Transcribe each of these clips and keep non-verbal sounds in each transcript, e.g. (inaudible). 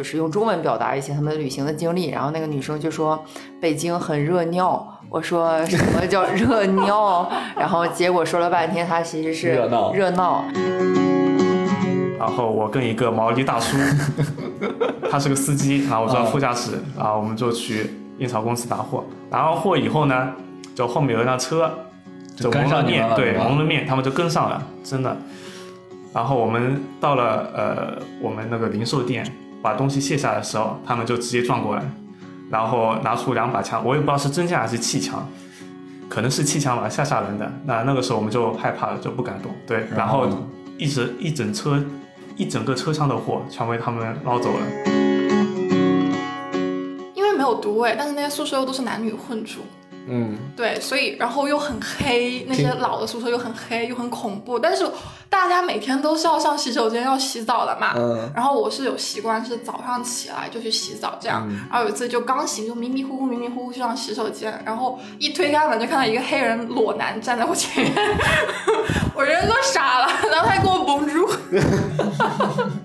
就是用中文表达一些他们旅行的经历。然后那个女生就说北京很热尿，我说 (laughs) 什么叫热尿？然后结果说了半天，她其实是热闹热闹。然后我跟一个毛利大叔，(laughs) 他是个司机，然后我坐在副驾驶，然后我们就去印钞公司拿货。拿完货以后呢，就后面有一辆车，就跟蒙了面，对，蒙了面，他们就跟上了，真的。然后我们到了呃我们那个零售店，把东西卸下的时候，他们就直接撞过来，然后拿出两把枪，我也不知道是真枪还是气枪，可能是气枪吧，吓吓人的。那那个时候我们就害怕了，就不敢动。对，然后一直一整车一整个车厢的货全被他们捞走了。因为没有独卫，但是那些宿舍又都是男女混住，嗯，对，所以然后又很黑，那些老的宿舍又很黑又很恐怖，但是大家每天都是要上洗手间要洗澡的嘛。嗯然后我是有习惯是早上起来就去洗澡这样，嗯然后有一次就刚醒就迷迷糊糊迷迷糊糊去上洗手间，然后一推开门就看到一个黑人裸男站在我前面，(laughs) 我人都傻了，然后他还给我绷住。(laughs)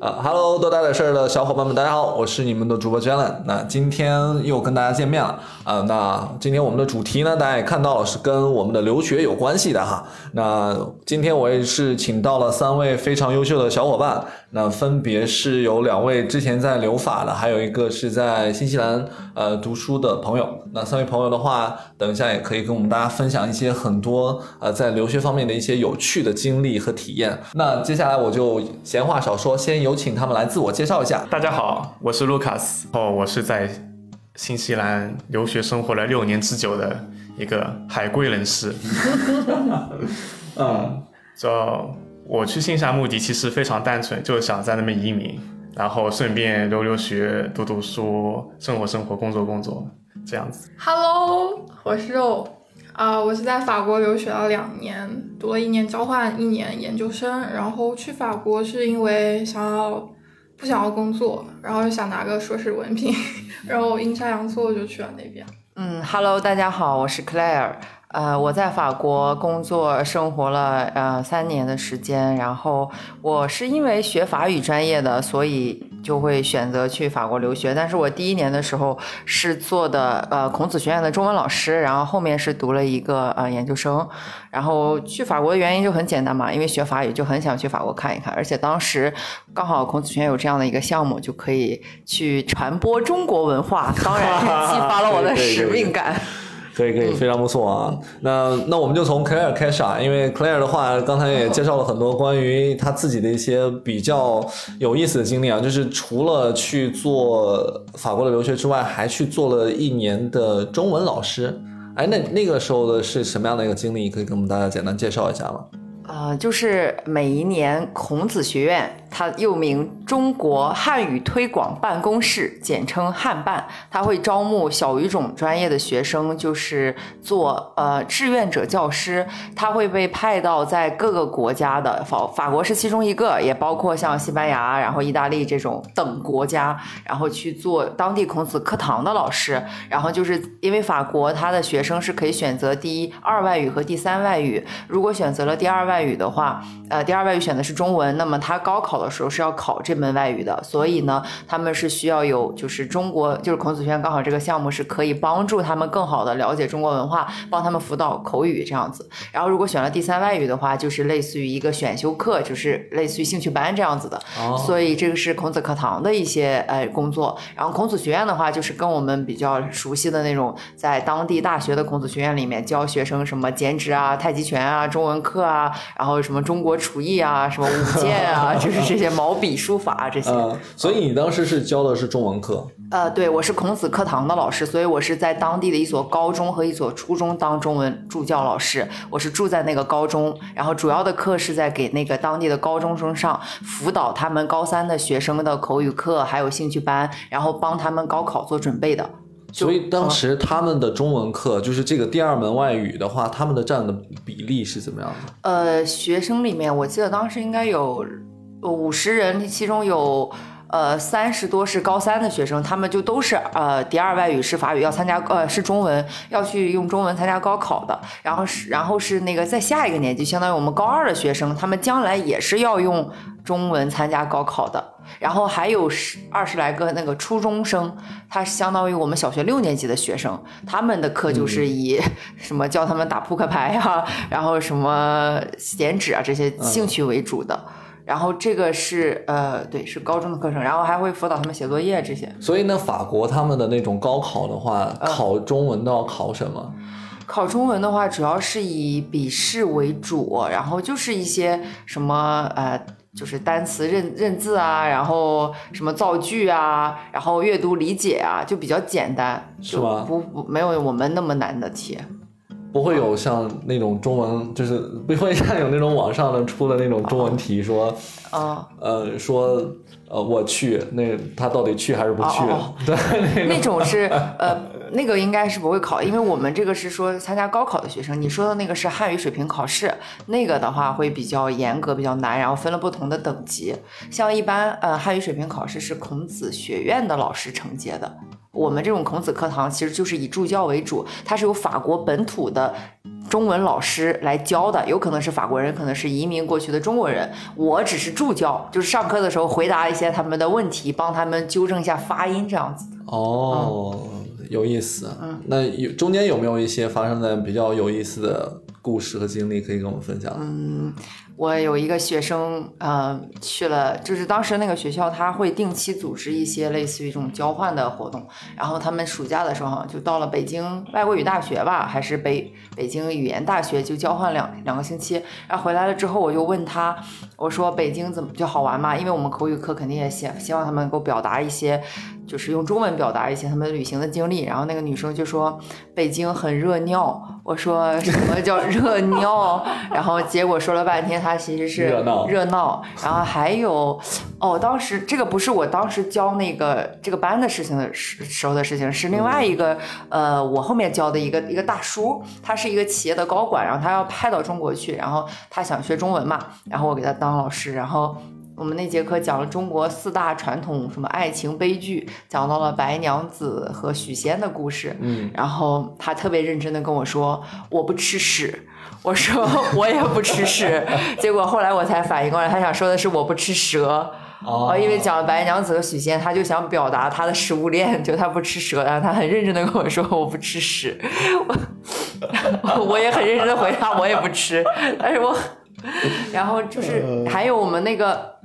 啊哈喽，多大点事儿的小伙伴们，大家好，我是你们的主播 Jalen。那今天又跟大家见面了啊、那今天我们的主题呢，大家也看到了，是跟我们的留学有关系的哈。那今天我也是请到了三位非常优秀的小伙伴，那分别是有两位之前在留法的，还有一个是在新西兰呃读书的朋友。那三位朋友的话，等一下也可以跟我们大家分享一些很多呃在留学方面的一些有趣的经历和体验。那接下来我就闲话少说，先有请他们来自我介绍一下。大家好，我是 Lucas，哦，我是在新西兰留学生活了六年之久的一个海归人士。(laughs) 嗯就我去新西兰目的其实非常单纯，就是想在那边移民，然后顺便留留学、读读书、生活生活、工作工作，这样子。Hello，我是肉，啊、我是在法国留学了两年，读了一年交换，一年研究生。然后去法国是因为想要不想要工作，然后又想拿个硕士文凭，(laughs) 然后阴差阳错就去了那边。嗯，Hello，大家好，我是 Claire。呃，我在法国工作生活了呃三年的时间，然后我是因为学法语专业的，所以就会选择去法国留学。但是我第一年的时候是做的呃孔子学院的中文老师，然后后面是读了一个呃研究生。然后去法国的原因就很简单嘛，因为学法语就很想去法国看一看，而且当时刚好孔子学院有这样的一个项目，就可以去传播中国文化，当然激发了我的使命感。(laughs) 可以可以，非常不错啊。那那我们就从 Claire 开始啊，因为 Claire 的话，刚才也介绍了很多关于他自己的一些比较有意思的经历啊，就是除了去做法国的留学之外，还去做了一年的中文老师。哎，那那个时候的是什么样的一个经历？可以跟我们大家简单介绍一下吗？呃，就是每一年孔子学院，它又名中国汉语推广办公室，简称汉办，它会招募小语种专业的学生，就是做呃志愿者教师，他会被派到在各个国家的法法国是其中一个，也包括像西班牙，然后意大利这种等国家，然后去做当地孔子课堂的老师，然后就是因为法国它的学生是可以选择第一二外语和第三外语，如果选择了第二外语的话，呃，第二外语选的是中文，那么他高考的时候是要考这门外语的，所以呢，他们是需要有就是中国就是孔子学院刚好这个项目是可以帮助他们更好的了解中国文化，帮他们辅导口语这样子。然后如果选了第三外语的话，就是类似于一个选修课，就是类似于兴趣班这样子的。哦所以这个是孔子课堂的一些呃工作。然后孔子学院的话，就是跟我们比较熟悉的那种，在当地大学的孔子学院里面教学生什么剪纸啊、太极拳啊、中文课啊，然后什么中国厨艺啊、什么舞剑 (laughs) 啊，就是这些毛笔书法啊这些。嗯，所以你当时是教的是中文课，呃，对，我是孔子课堂的老师，所以我是在当地的一所高中和一所初中当中文助教老师。我是住在那个高中，然后主要的课是在给那个当地的高中生上辅导他们高三的学生的口语课，还有兴趣班，然后帮他们高考做准备的。所以当时他们的中文课就是这个第二门外语的话，他们的占的比例是怎么样的？呃，学生里面，我记得当时应该有五十人，其中有呃三十多是高三的学生，他们就都是呃第二外语是法语，要参加呃是中文，要去用中文参加高考的。然后是然后是那个在下一个年级，相当于我们高二的学生，他们将来也是要用中文参加高考的。然后还有十二十来个那个初中生，他是相当于我们小学六年级的学生，他们的课就是以什么教他们打扑克牌呀、然后什么剪纸啊这些兴趣为主的。然后这个是呃对是高中的课程，然后还会辅导他们写作业这些。所以呢，法国他们的那种高考的话，嗯考中文都要考什么？考中文的话，主要是以笔试为主，然后就是一些什么呃，就是单词认认字啊，然后什么造句啊，然后阅读理解啊，就比较简单，是吗不不没有我们那么难的题。不会有像那种中文，就是不会像有那种网上的出的那种中文题说，嗯，呃，说呃我去，那他到底去还是不去？哦哦对，那那种是 (laughs) 呃，那个应该是不会考，因为我们这个是说参加高考的学生。你说的那个是汉语水平考试，那个的话会比较严格，比较难，然后分了不同的等级。像一般呃汉语水平考试是孔子学院的老师承接的。我们这种孔子课堂其实就是以助教为主，它是由法国本土的中文老师来教的，有可能是法国人，可能是移民过去的中国人。我只是助教，就是上课的时候回答一些他们的问题，帮他们纠正一下发音这样子。哦，有意思。嗯，那有中间有没有一些发生在比较有意思的故事和经历可以跟我们分享？嗯，我有一个学生，呃，去了，就是当时那个学校他会定期组织一些类似于这种交换的活动，然后他们暑假的时候就到了北京外国语大学吧，还是北北京语言大学，就交换两两个星期。然后回来了之后，我就问他，我说北京怎么就好玩嘛？因为我们口语课肯定也希希望他们能够表达一些，就是用中文表达一些他们旅行的经历。然后那个女生就说北京很热尿，我说什么叫热尿？(laughs) 然后结果说了半天，她其实是热闹热闹。然后还有哦，当时这个不是我当时教那个这个班的事情的时时候的事情，是另外一个、呃，我后面教的一个一个大叔，他是一个企业的高管，然后他要派到中国去，然后他想学中文嘛，然后我给他当老师，然后。我们那节课讲了中国四大传统什么爱情悲剧，讲到了白娘子和许仙的故事。嗯，然后他特别认真的跟我说：“我不吃屎。”我说：(laughs) “我也不吃屎。”结果后来我才反应过来，他想说的是“我不吃蛇”。哦因为讲了白娘子和许仙，他就想表达他的食物链，就他不吃蛇，然后他很认真的跟我说我不吃屎，我我也很认真的回答我也不吃，但是我，(laughs) 然后就是还有我们那个，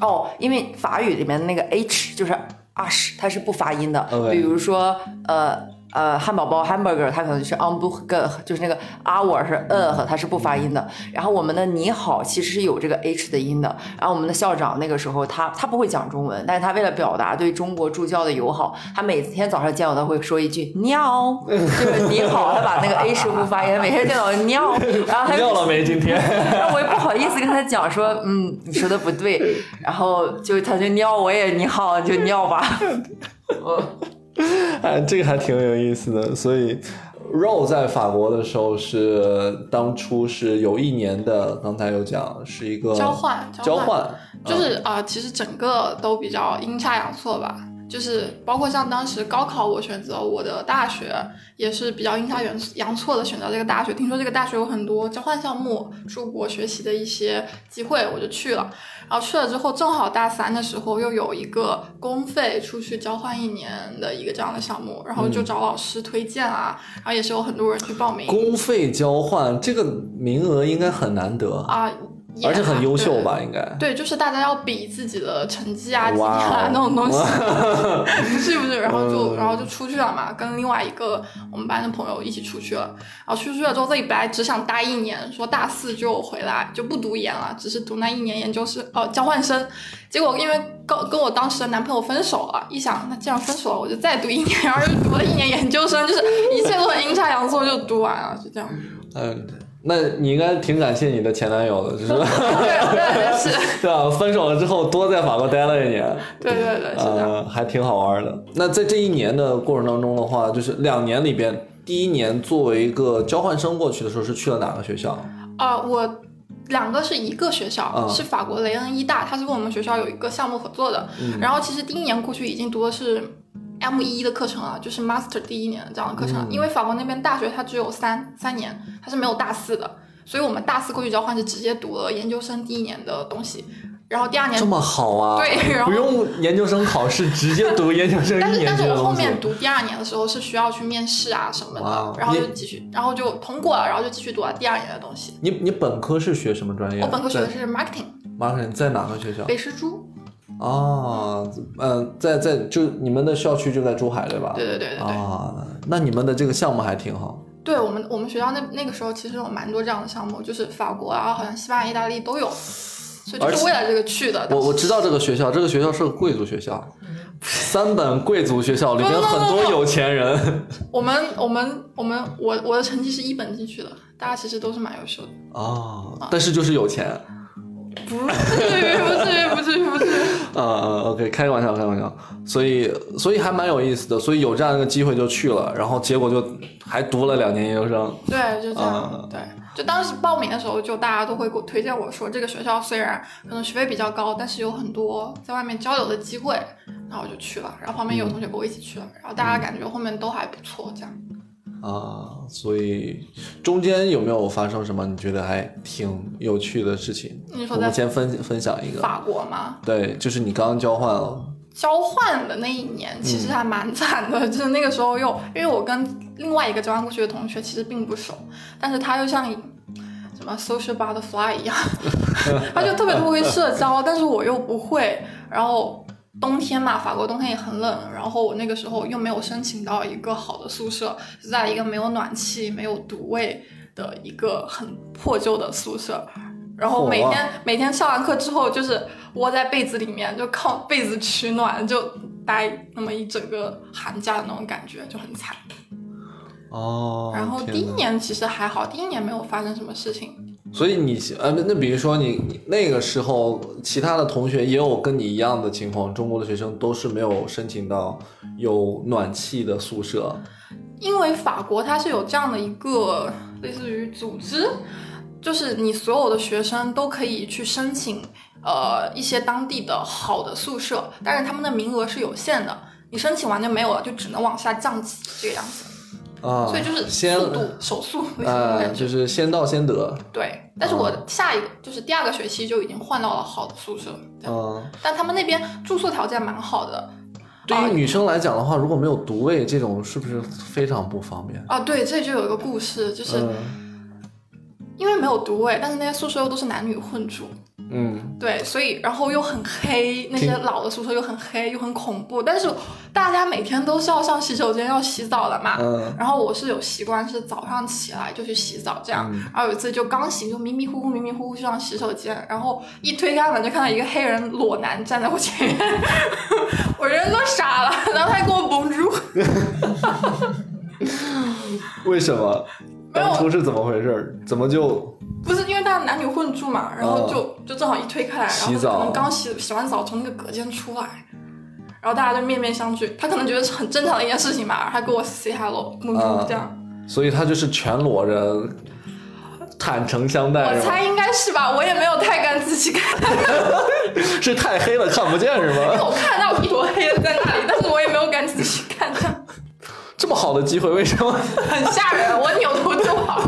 哦，因为法语里面的那个 h 就是 ash，它是不发音的比如说呃。呃，汉堡包 hamburger 它可能就是 hamburger，就是那个 hour 是 uh，它是不发音的。然后我们的你好其实是有这个 h 的音的。然后我们的校长那个时候他他不会讲中文，但是他为了表达对中国助教的友好，他每天早上见我都会说一句尿，(laughs) 就是你好，他把那个 h 不发音，每天见到我尿，然后他就尿了没？今天？(laughs) 然后我也不好意思跟他讲说，嗯，你说的不对，然后就他就尿，我也你好，就尿吧。(laughs) 我 (laughs) 哎，这个还挺有意思的。所以，Row 在法国的时候是当初是有一年的，刚才有讲是一个交换交交换换，就是啊、呃其实整个都比较阴差阳错吧。就是包括像当时高考，我选择我的大学也是比较阴差阳阳错的选择这个大学。听说这个大学有很多交换项目、出国学习的一些机会，我就去了。然后去了之后，正好大三的时候又有一个公费出去交换一年的一个这样的项目，然后就找老师推荐啊，然后也是有很多人去报名公费交换这个名额应该很难得，啊，也而且很优秀吧？应该。对，就是大家要比自己的成绩啊、绩点哇哦啊那种东西，(laughs) 不是不是，然后就然后就出去了嘛，跟另外一个我们班的朋友一起出去了。然后出去了之后，自己本来只想待一年，说大四就回来就不读研了，只是读那一年研究生呃交换生。结果因为跟跟我当时的男朋友分手了，一想那既然分手了，我就再读一年，然后又读了一年研究生，就是一切都很阴差阳错就读完了，是这样。嗯，那你应该挺感谢你的前男友的，就是 (laughs) 对对是，(laughs) 对吧？分手了之后多在法国待了一年，对对对是还挺好玩的。那在这一年的过程当中的话，就是两年里边，第一年作为一个交换生过去的时候，是去了哪个学校？啊、我两个是一个学校，嗯是法国雷恩医大，它是跟我们学校有一个项目合作的。然后其实第一年过去已经读的是 M 一的课程了，就是 Master 第一年的这样的课程。因为法国那边大学它只有三三年，它是没有大四的，所以我们大四过去交换是直接读了研究生第一年的东西，然后第二年这么好啊！对然后不用研究生考试，直接读研究生一 (laughs) 但是。但是我后面读第二年的时候是需要去面试啊什么哇的，然后就继续，然后就通过了，然后就继续读了第二年的东西。你你本科是学什么专业？我本科学的是 marketing，marketing，在哪个学校？北师珠。哦，嗯，在在就你们的校区就在珠海对吧？对对对对对。啊，那你们的这个项目还挺好。对我们我们学校那那个时候其实有蛮多这样的项目，就是法国啊，好像西班牙、意大利都有，所以就是为了这个去的。我我知道这个学校，这个学校是个贵族学校，(laughs) 三本贵族学校里面很多有钱人 (laughs) 我们我们我们我我的成绩是一本进去的，大家其实都是蛮优秀的。哦，但是就是有钱。不至于，不至于，不至于，不至于。呃，OK，开个玩笑，开个玩笑，所以所以还蛮有意思的，所以有这样一个机会就去了，然后结果就还读了两年研究生。对，就这样。啊对，就当时报名的时候，就大家都会给我推荐我说，这个学校虽然可能学费比较高，但是有很多在外面交流的机会，然后我就去了。然后旁边有同学跟我一起去了，然后大家感觉后面都还不错，这样。啊，所以中间有没有发生什么你觉得还挺有趣的事情？你说我们先分分享一个，法国吗？对，就是你刚刚交换了，交换的那一年其实还蛮惨的，(laughs) 就是那个时候又因为我跟另外一个交换过去的同学其实并不熟，但是他又像什么 social butterfly 一样，(laughs) 他就特别特别会社交，但是我又不会。然后冬天嘛，法国冬天也很冷，然后我那个时候又没有申请到一个好的宿舍，是在一个没有暖气、没有独卫的一个很破旧的宿舍。然后每嚯天每天上完课之后，就是窝在被子里面，就靠被子取暖，就待那么一整个寒假的那种感觉，就很惨。哦，然后第一年其实还好，第一年没有发生什么事情。所以你呃，那那比如说你你那个时候，其他的同学也有跟你一样的情况，中国的学生都是没有申请到有暖气的宿舍。因为法国它是有这样的一个类似于组织，就是你所有的学生都可以去申请呃一些当地的好的宿舍，但是他们的名额是有限的，你申请完就没有了，就只能往下降级这个样子。啊，所以就是先速度 (laughs) 手速就是先到先得，对，但是我下一个就是第二个学期就已经换到了好的宿舍，嗯，但他们那边住宿条件蛮好的。对于女生来讲的话，如果没有独卫，这种是不是非常不方便？啊，对，这就有一个故事，就是嗯因为没有独卫，但是那些宿舍又都是男女混住，嗯，对，所以然后又很黑，那些老的宿舍又很黑又很恐怖，但是大家每天都是要上洗手间要洗澡的嘛。嗯。然后我是有习惯是早上起来就去洗澡这样，嗯。然后有一次就刚洗就迷迷糊糊迷迷糊糊去上洗手间，然后一推开门就看到一个黑人裸男站在我前面，(laughs) 我人都傻了，然后他还给我蒙住，(laughs) 为什么？当初是怎么回事？怎么就不是因为大家男女混住嘛，然后就、就正好一推开来，然后洗澡他可能刚洗洗完澡从那个隔间出来，然后大家就面面相觑，他可能觉得是很正常的一件事情嘛，他跟我 say hello，这样，所以他就是全裸着，坦诚相待，我猜应该是吧，我也没有太敢仔细看，(laughs) 是太黑了看不见是吗？(laughs) 我看到一坨黑的在那里，但是我也没有敢仔细看，这样这么好的机会，为什么？很吓人，我扭头就跑。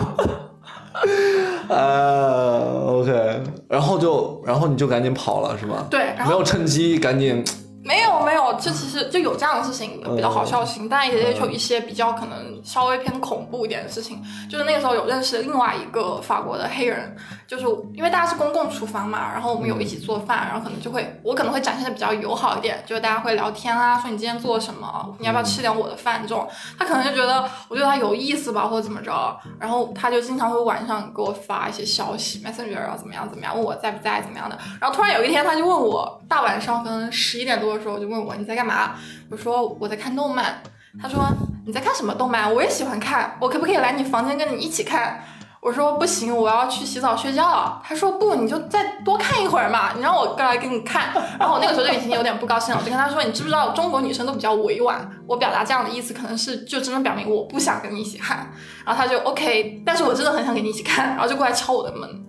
啊，(laughs) OK，然后就，然后你就赶紧跑了是吗？对然后没有趁机赶紧，没有没有，这其实就有这样的事情，比较好笑的事情，但也也有一些比较可能稍微偏恐怖一点的事情。就是那个时候有认识另外一个法国的黑人，就是因为大家是公共厨房嘛，然后我们有一起做饭，然后可能就会我可能会展现的比较友好一点，就是大家会聊天啊，说你今天做了什么，你要不要吃点我的饭这种。他可能就觉得我对他有意思吧，或者怎么着，然后他就经常会晚上给我发一些消息，Messenger 啊怎么样怎么样，问我在不在怎么样的。然后突然有一天他就问我，大晚上可能十一点多的时候就问我你在干嘛？我说我在看动漫。他说你在看什么动漫？我也喜欢看，我可不可以来你房间跟你一起看？我说不行，我要去洗澡睡觉。他说不，你就再多看一会儿嘛，你让我过来给你看。然后我那个时候就已经有点不高兴了，我就跟他说，你知不知道中国女生都比较委婉，我表达这样的意思可能是就真的表明我不想跟你一起看。然后他就 OK，但是我真的很想跟你一起看，然后就过来敲我的门。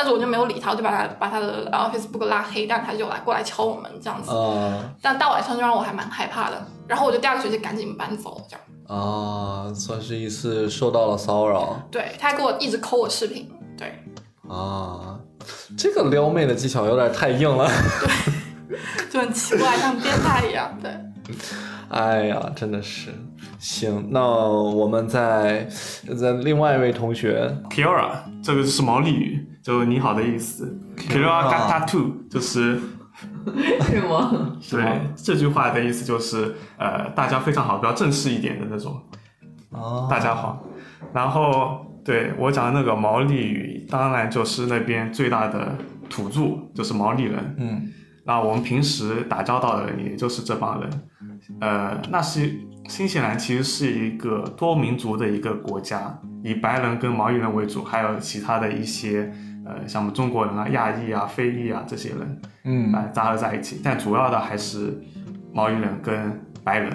但是我就没有理他，我就把他把他的呃 Facebook 拉黑，但他就来过来敲我们这样子。啊但大晚上就让我还蛮害怕的，然后我就第二个学期赶紧搬走，这样。啊，算是一次受到了骚扰对，他还给我一直抠我视频，对，啊。这个撩妹的技巧有点太硬了。(laughs) 对就很奇怪，像变态一样。对，哎呀，真的是。行，那我们再再另外一位同学 Kira 这个就是毛利语，就你好的意思。Kira gata tu 就是 (laughs) 是吗？(laughs) 对这句话的意思就是呃大家非常好，比较正式一点的那种。哦，大家好，然后对我讲的那个毛利语，当然就是那边最大的土著，就是毛利人。嗯那我们平时打交道的人，也就是这帮人。呃，那是新西兰其实是一个多民族的一个国家，以白人跟毛利人为主，还有其他的一些呃，像我们中国人啊、亚裔啊、非裔啊这些人，嗯啊、杂合在一起。但主要的还是毛利人跟白人。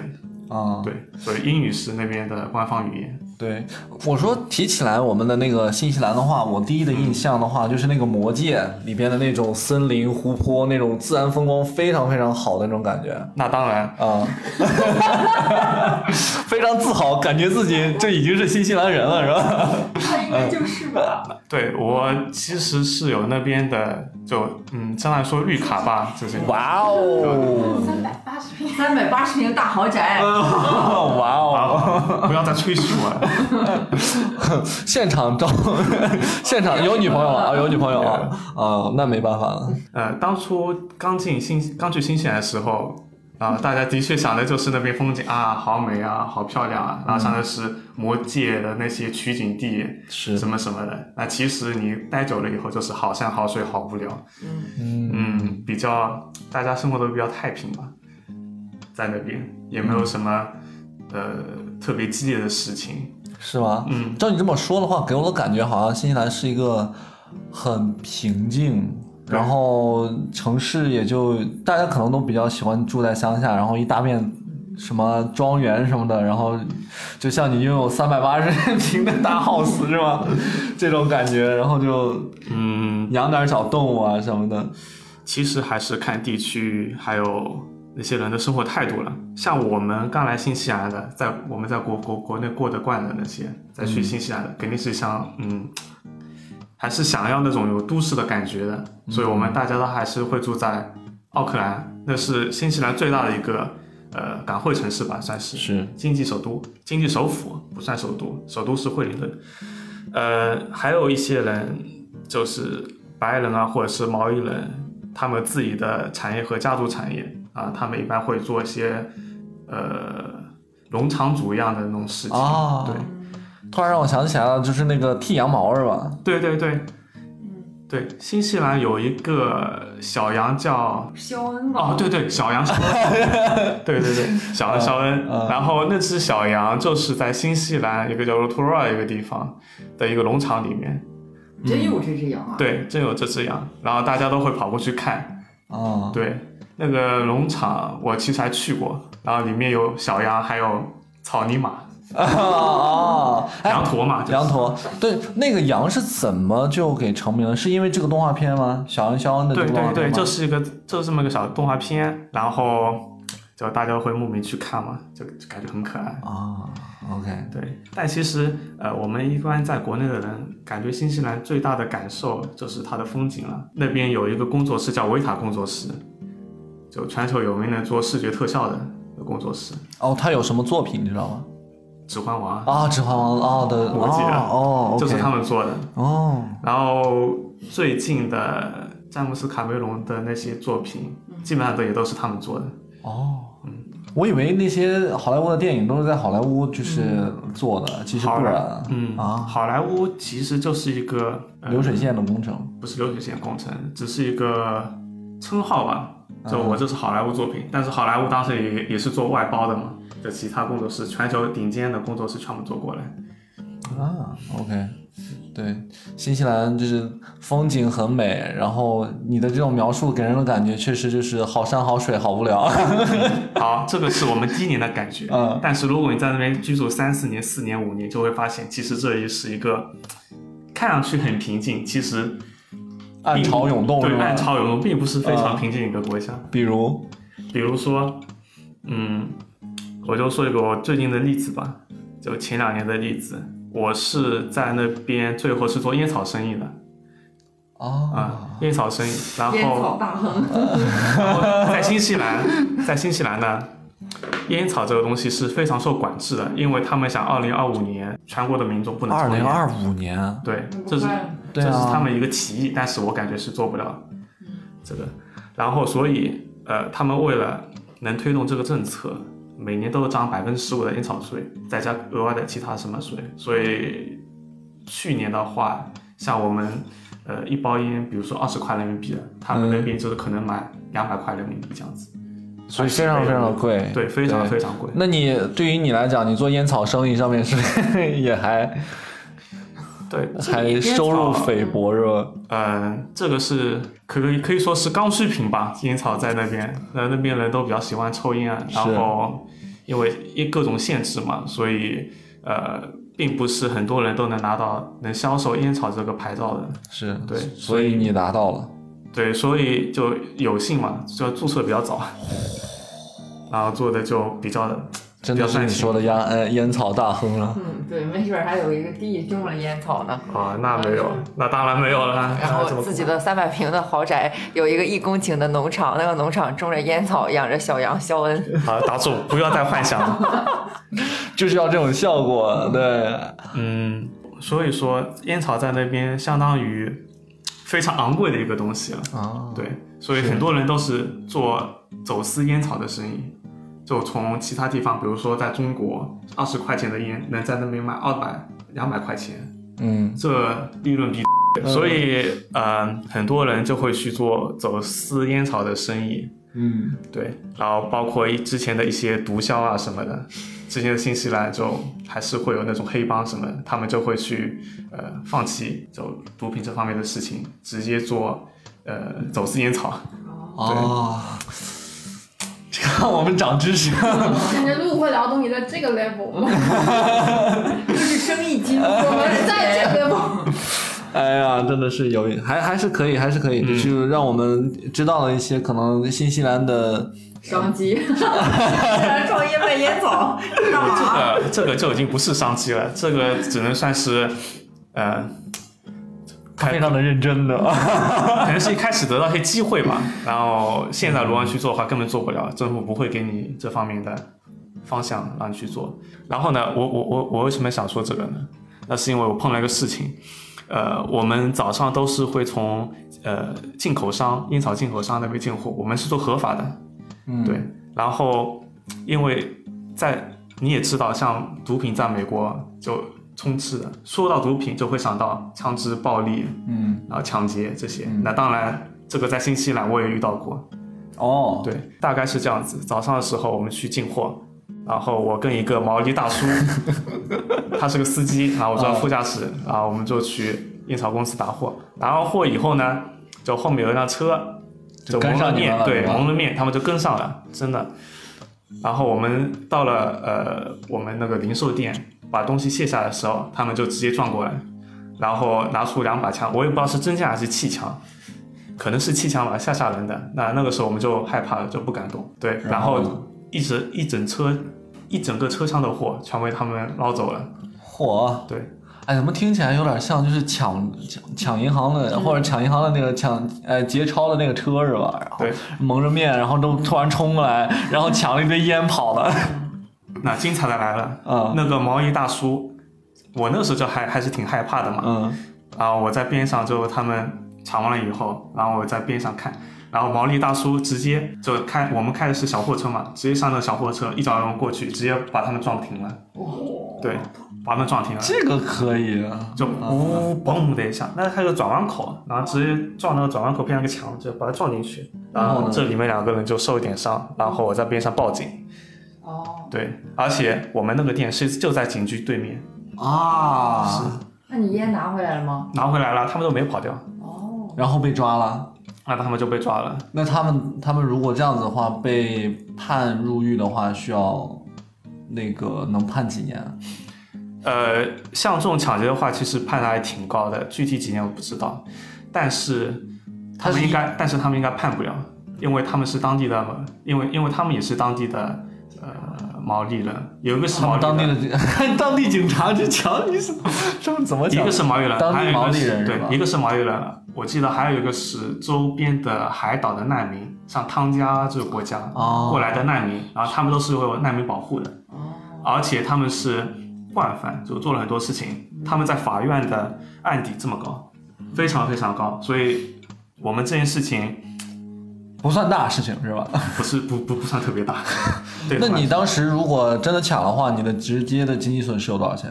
啊，对，所以英语是那边的官方语言。对，我说提起来我们的那个新西兰的话，我第一的印象的话就是那个《魔戒》里边的那种森林、湖泊那种自然风光非常非常好的那种感觉那当然，啊，(laughs) 非常自豪，感觉自己这已经是新西兰人了，是吧？他应该就是吧。对我其实是有那边的，就嗯，相当于说绿卡吧，就是哇哦，三百八十平。三百八十平大豪宅，(laughs) 哇哦，啊，不要再吹嘘我了。(laughs) 现场招，(laughs) 现场有女朋友了啊，有女朋友啊，啊，那没办法了，呃，当初刚进新刚去新西兰的时候，啊、大家的确想的就是那边风景啊，好美啊，好漂亮啊，然后想的是魔界的那些取景地，是。什么什么的。那其实你待久了以后，就是好山好水好无聊，嗯。嗯，比较大家生活都比较太平吧，在那边也没有什么、呃特别激烈的事情，是吗？嗯，照你这么说的话，给我的感觉好像新西兰是一个很平静，对然后城市也就大家可能都比较喜欢住在乡下，然后一大片什么庄园什么的，然后就像你拥有三百八十平的大 house 是吗？(laughs) 这种感觉，然后就嗯，养点小动物啊什么的。其实还是看地区，还有那些人的生活态度了。像我们刚来新西兰的，在我们在国国国内过得惯的那些，再去新西兰的，肯定是想嗯，还是想要那种有都市的感觉的。所以我们大家都还是会住在奥克兰，那是新西兰最大的一个呃港汇城市吧，算是是经济首都、经济首府，不算首都，首都是惠灵顿。呃，还有一些人就是白人啊，或者是毛利人，他们自己的产业和家族产业啊，他们一般会做一些呃农场主一样的那种事情。啊对突然让我想起来了，就是那个剃羊毛是吧？对对对，嗯对，新西兰有一个小羊叫肖恩吧？哦，对对，小羊 (laughs) 肖恩，对对对，小羊肖恩。嗯然后那只小羊就是在新西兰一个叫 Rotorua 的一个地方的一个农场里面，真有这只羊啊！对，真有这只羊，然后大家都会跑过去看。哦，对，那个农场我其实还去过，然后里面有小羊，还有草泥马、(laughs) 啊，哎羊驼嘛，就是羊驼，对，那个羊是怎么就给成名了？是因为这个动画片吗？小恩肖恩的这对对对，个动画片吗就是一个就是这么个小动画片，然后就大家会慕名去看嘛，就就感觉很可爱。啊，OK，对，但其实呃，我们一般在国内的人感觉新西兰最大的感受就是它的风景了。那边有一个工作室叫维塔工作室，就全球有名的做视觉特效的工作室，哦，他有什么作品你知道吗？《指环王》啊，《指环王》哦的，我记得哦就是他们做的。哦，然后最近的詹姆斯卡梅隆的那些作品，基本上都也都是他们做的。哦，嗯。我以为那些好莱坞的电影都是在好莱坞就是做的，其实好莱不然，嗯。啊，好莱坞其实就是一个、呃流水线的工程，不是流水线工程，只是一个称号吧。就我这是好莱坞作品，但是好莱坞当时也也是做外包的嘛，就其他工作室，全球顶尖的工作室全部做过来。啊，OK，对，新西兰就是风景很美，然后你的这种描述给人的感觉确实就是好山好水好无聊。(laughs) 好，这个是我们第一年的感觉。嗯但是如果你在那边居住三四年、四年、五年，就会发现，其实这里是一个看上去很平静，其实暗潮涌动对，吧？暗潮涌动，并不是非啊常平静的一个国家。比如，比如说，嗯，我就说一个我最近的例子吧，就前两年的例子，我是在那边最后是做烟草生意的啊，啊，烟草生意，然烟草后大亨，在新西兰，在新西兰呢，烟草这个东西是非常受管制的，因为他们想二零二五年全国的民众不能抽烟。二零二五年，对，这是对这是啊他们一个提议，但是我感觉是做不了这个。然后，所以呃，他们为了能推动这个政策，每年都涨百分之十五的烟草税，再加额外的其他什么税。所以去年的话，像我们呃一包烟，比如说二十块人民币的，他们那边就是可能买两百块人民币这样子，所以非常非常的贵。对，非常非常贵。那你对于你来讲，你做烟草生意上面是 (laughs) 也还对，还收入菲薄是吧？嗯，这个是可以可以说是刚需品吧，烟草在那边，那那边人都比较喜欢抽烟，啊然后因为因各种限制嘛，所以呃，并不是很多人都能拿到能销售烟草这个牌照的，是对所以你拿到了。对，所以就有幸嘛，就注册比较早，然后做的就比较的，真的是你说的烟呃烟草大亨了。嗯，对，没准还有一个地种了烟草呢。啊，那没有，那当然没有了，然后自己的三百平的豪宅有一个一公顷的农场，那个农场种着烟草，养着小羊肖恩。啊，打住，不要再幻想了。(laughs) 就是要这种效果，对，嗯，所以说烟草在那边相当于非常昂贵的一个东西了。啊，对，所以很多人都是做走私烟草的生意，就从其他地方，比如说在中国，二十块钱的烟能在那边卖二百、两百块钱，嗯，这利润比，所以呃，很多人就会去做走私烟草的生意。嗯，对，然后包括一之前的一些毒枭啊什么的，之前的新西兰就还是会有那种黑帮什么的，他们就会去呃放弃走毒品这方面的事情，直接做呃走私烟草。哦，这个我们长知识。感觉路会聊东西在这个 level，就是生意经，我们在这个 level。哎呀，真的是有，还还是可以，还是可以，嗯就是让我们知道了一些可能新西兰的商机。创业卖烟草干嘛？呃，这个就已经不是商机了，这个只能算是呃，非常的认真的。(laughs) 可能是一开始得到一些机会吧，然后现在如果去做的话，根本做不了，政府不会给你这方面的方向让你去做。然后呢，我我我我为什么想说这个呢？那是因为我碰了一个事情，呃，我们早上都是会从呃进口商烟草进口商那边进货，我们是做合法的，嗯，对。然后因为在你也知道，像毒品在美国就充斥的，说到毒品就会想到枪支暴力，嗯，然后抢劫这些。那当然，这个在新西兰我也遇到过。哦，对，大概是这样子。早上的时候我们去进货，然后我跟一个毛利大叔，(laughs) 他是个司机，然后我坐副驾驶，然后我们就去烟草公司拿货。拿完货以后呢，就后面有一辆车，就蒙了面，对，蒙了面，他们就跟上了，真的。然后我们到了呃我们那个零售店，把东西卸下的时候，他们就直接撞过来，然后拿出两把枪，我也不知道是真枪还是气枪，可能是气枪吧，吓吓人的。那那个时候我们就害怕了，就不敢动。对，然然后一直一整车一整个车厢的货全被他们捞走了。火，对，哎，怎么听起来有点像就是抢抢抢银行的，或者抢银行的那个抢呃劫钞的那个车是吧？然后对蒙着面，然后都突然冲过来，然后抢了一堆烟跑了。那精彩的来了，啊，那个毛衣大叔，我那时候就还还是挺害怕的嘛。嗯，然后我在边上就他们抢完了以后，然后我在边上看，然后毛利大叔直接就开我们开的是小货车嘛，直接上那个小货车一脚油门过去，直接把他们撞停了。对，把他们撞停了。这个可以啊。就呜嘣的一下，那还有个转弯口，然后直接撞那个转弯口边上一个墙，就把他撞进去，然后这里面两个人就受一点伤，然后我在边上报警。哦，对，而且我们那个店是就在警局对面，啊，是那你烟拿回来了吗？拿回来了，他们都没跑掉，哦，然后被抓了。那他们就被抓了。那他们他们如果这样子的话，被判入狱的话，需要那个能判几年？呃，像这种抢劫的话，其实判的还挺高的，具体几年我不知道，但是他们应该，但是他们应该判不了，因为他们是当地的，因为因为他们也是当地的呃毛利人，有一个是毛利人们当地的警 (laughs) 当地警察去抢你是这么怎么讲？一个是毛利人，当地毛利还有一个是人对一个是毛利人，我记得还有一个是周边的海岛的难民，像汤加这个国家哦。过来的难民，然后他们都是有难民保护的，哦。而且他们是惯犯，就做了很多事情，他们在法院的案底这么高，非常非常高，所以我们这件事情不算大事情是吧？(laughs) 不是不不不算特别大，(laughs) 对，那你当时如果真的抢的话，你的直接的经济损失有多少钱？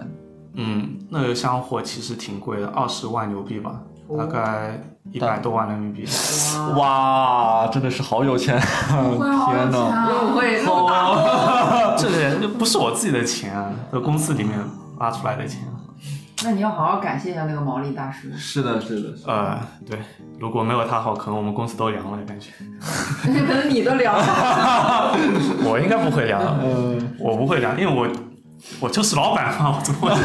嗯，那个箱货其实挺贵的，二十万牛币吧，哦大概一百多万人民币。哇，真的是好有钱！天哪！钱啊！入会那么大，(laughs) 这个就不是我自己的钱啊，这公司里面拉出来的钱。那你要好好感谢一下那个毛利大师。是的，是的，呃，对，如果没有他好，可能我们公司都凉了，感觉。(laughs) 可能你都凉了。(laughs) 我应该不会凉，嗯，我不会凉，因为我我就是老板嘛，我怎么会？(laughs)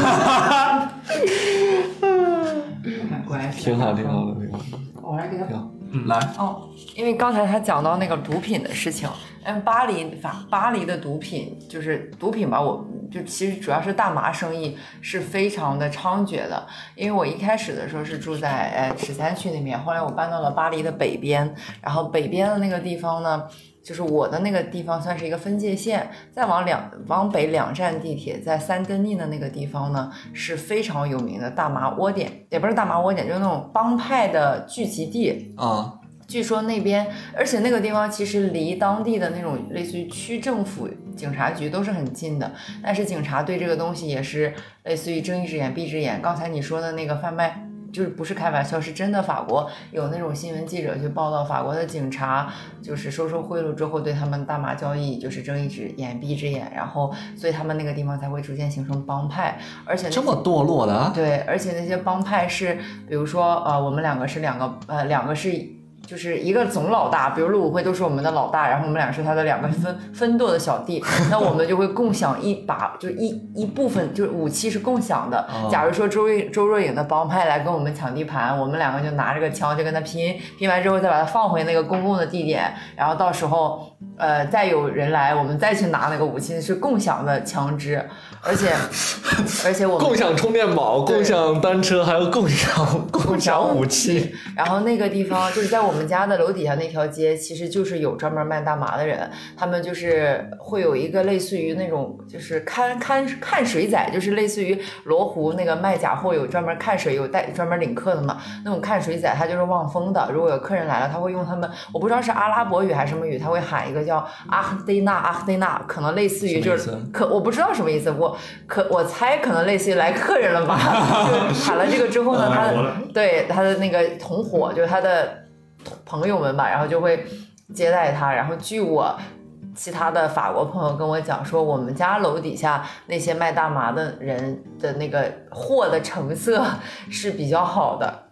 乖，挺好，挺好的，挺好的，我来给他。嗯，来，哦，因为刚才他讲到那个毒品的事情，嗯，巴黎法巴黎的毒品就是毒品吧，我就其实主要是大麻生意是非常的猖獗的。因为我一开始的时候是住在呃十三区那边，后来我搬到了巴黎的北边，然后北边的那个地方呢。就是我的那个地方算是一个分界线，再往两往北两站地铁，在三登利的那个地方呢是非常有名的大麻窝点，也不是大麻窝点，就是那种帮派的聚集地。啊，据说那边，而且那个地方其实离当地的那种类似于区政府、警察局都是很近的，但是警察对这个东西也是类似于睁一只眼闭一只眼。刚才你说的那个贩卖。就是不是开玩笑，是真的。法国有那种新闻记者去报道，法国的警察就是收受贿赂之后，对他们大麻交易就是睁一只眼闭一只眼，然后所以他们那个地方才会逐渐形成帮派，而且这么堕落的啊？对，而且那些帮派是，比如说，呃，我们两个是两个，呃，两个是就是一个总老大，比如陆武辉都是我们的老大，然后我们俩是他的两个分分舵的小弟，那我们就会共享一把，就一一部分，就是武器是共享的。假如说周瑞周若颖的帮派来跟我们抢地盘，我们两个就拿着个枪就跟他拼，拼完之后再把它放回那个公共的地点，然后到时候呃再有人来，我们再去拿那个武器，是共享的枪支，而且 (laughs) 而且我们共享充电宝、共享单车，还有共享 (laughs) 共享武器。然后那个地方就是在我们家的楼底下那条街，其实就是有专门卖大麻的人，他们就是会有一个类似于那种就是看看看水仔，就是类似于罗湖那个卖假货有专门看水有带专门领客的嘛，那种看水仔他就是望风的，如果有客人来了，他会用他们我不知道是阿拉伯语还是什么语，他会喊一个叫阿黑娜阿黑娜，可能类似于就是可我不知道什么意思，我可我猜可能类似于来客人了吧，(laughs) 就喊了这个之后呢，他的对他的那个同伙，就是他的朋友们吧，然后就会接待他。然后据我其他的法国朋友跟我讲说，我们家楼底下那些卖大麻的人的那个货的成色是比较好的。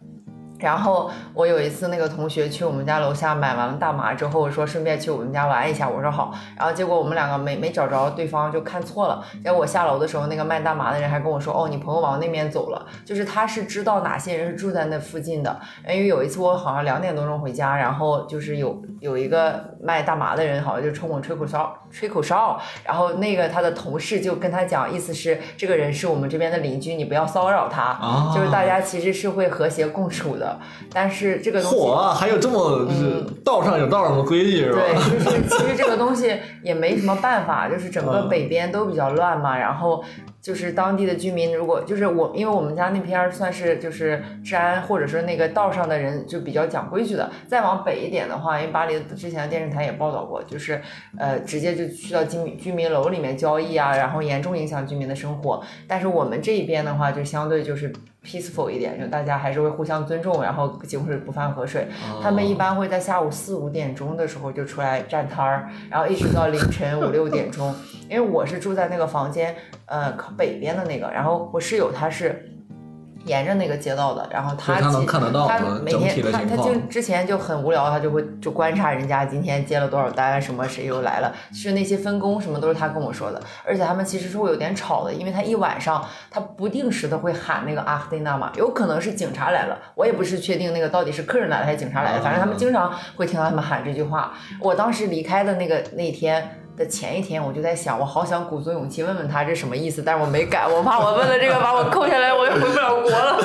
然后我有一次那个同学去我们家楼下买完了大麻之后，说顺便去我们家玩一下，我说好。然后结果我们两个没没找着对方，就看错了。结果我下楼的时候，那个卖大麻的人还跟我说，哦，你朋友往那边走了，就是他是知道哪些人是住在那附近的。因为有一次我好像两点多钟回家，然后就是有有一个卖大麻的人，好像就冲我吹口哨，吹口哨。然后那个他的同事就跟他讲，意思是这个人是我们这边的邻居，你不要骚扰他。啊就是大家其实是会和谐共处的，但是这个东西。嚯啊，还有这么就是道上有道上的规矩是吧？对，就是 (laughs) 其实这个东西也没什么办法，(laughs) 就是整个嗯北边都比较乱嘛，然后就是当地的居民，如果就是我，因为我们家那片儿算是就是治安或者说那个道上的人就比较讲规矩的，再往北一点的话，因为巴黎之前的电视台也报道过，就是呃直接就去到居民居民楼里面交易啊，然后严重影响居民的生活。但是我们这一边的话，就相对就是 peaceful 一点，就大家还是会互相尊重，然后井水不犯河水。他们一般会在下午四五点钟的时候就出来站摊儿，然后一直到凌晨五六点钟。因为我是住在那个房间，呃，靠北边的那个，然后我室友他是。沿着那个街道的，然后他他能其看得到他每天他他就之前就很无聊，他就会就观察人家今天接了多少单，什么谁又来了，是那些分工什么都是他跟我说的，而且他们其实是会有点吵的，因为他一晚上他不定时的会喊那个阿赫蒂娜嘛，有可能是警察来了，我也不是确定那个到底是客人来了还是警察来了，反正他们经常会听到他们喊这句话。我当时离开的那个那天。的前一天，我就在想，我好想鼓足勇气问问他这什么意思，但是我没敢，我怕我问了这个把我扣下来，我就回不了国了。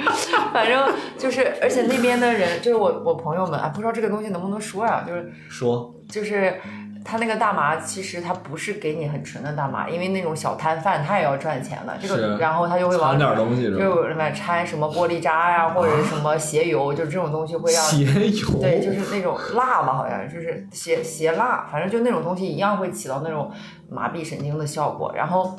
(laughs) 反正就是，而且那边的人，就是我我朋友们啊，不知道这个东西能不能说啊、就是说就是他那个大麻，其实他不是给你很纯的大麻，因为那种小摊贩他也要赚钱的，这个然后他就会往掺点东西是？就里面掺什么玻璃渣呀、或者是什么鞋油，就这种东西会让鞋 (laughs) 油，对，就是那种蜡吧，好像就是鞋鞋蜡，反正就那种东西一样会起到那种麻痹神经的效果。然后，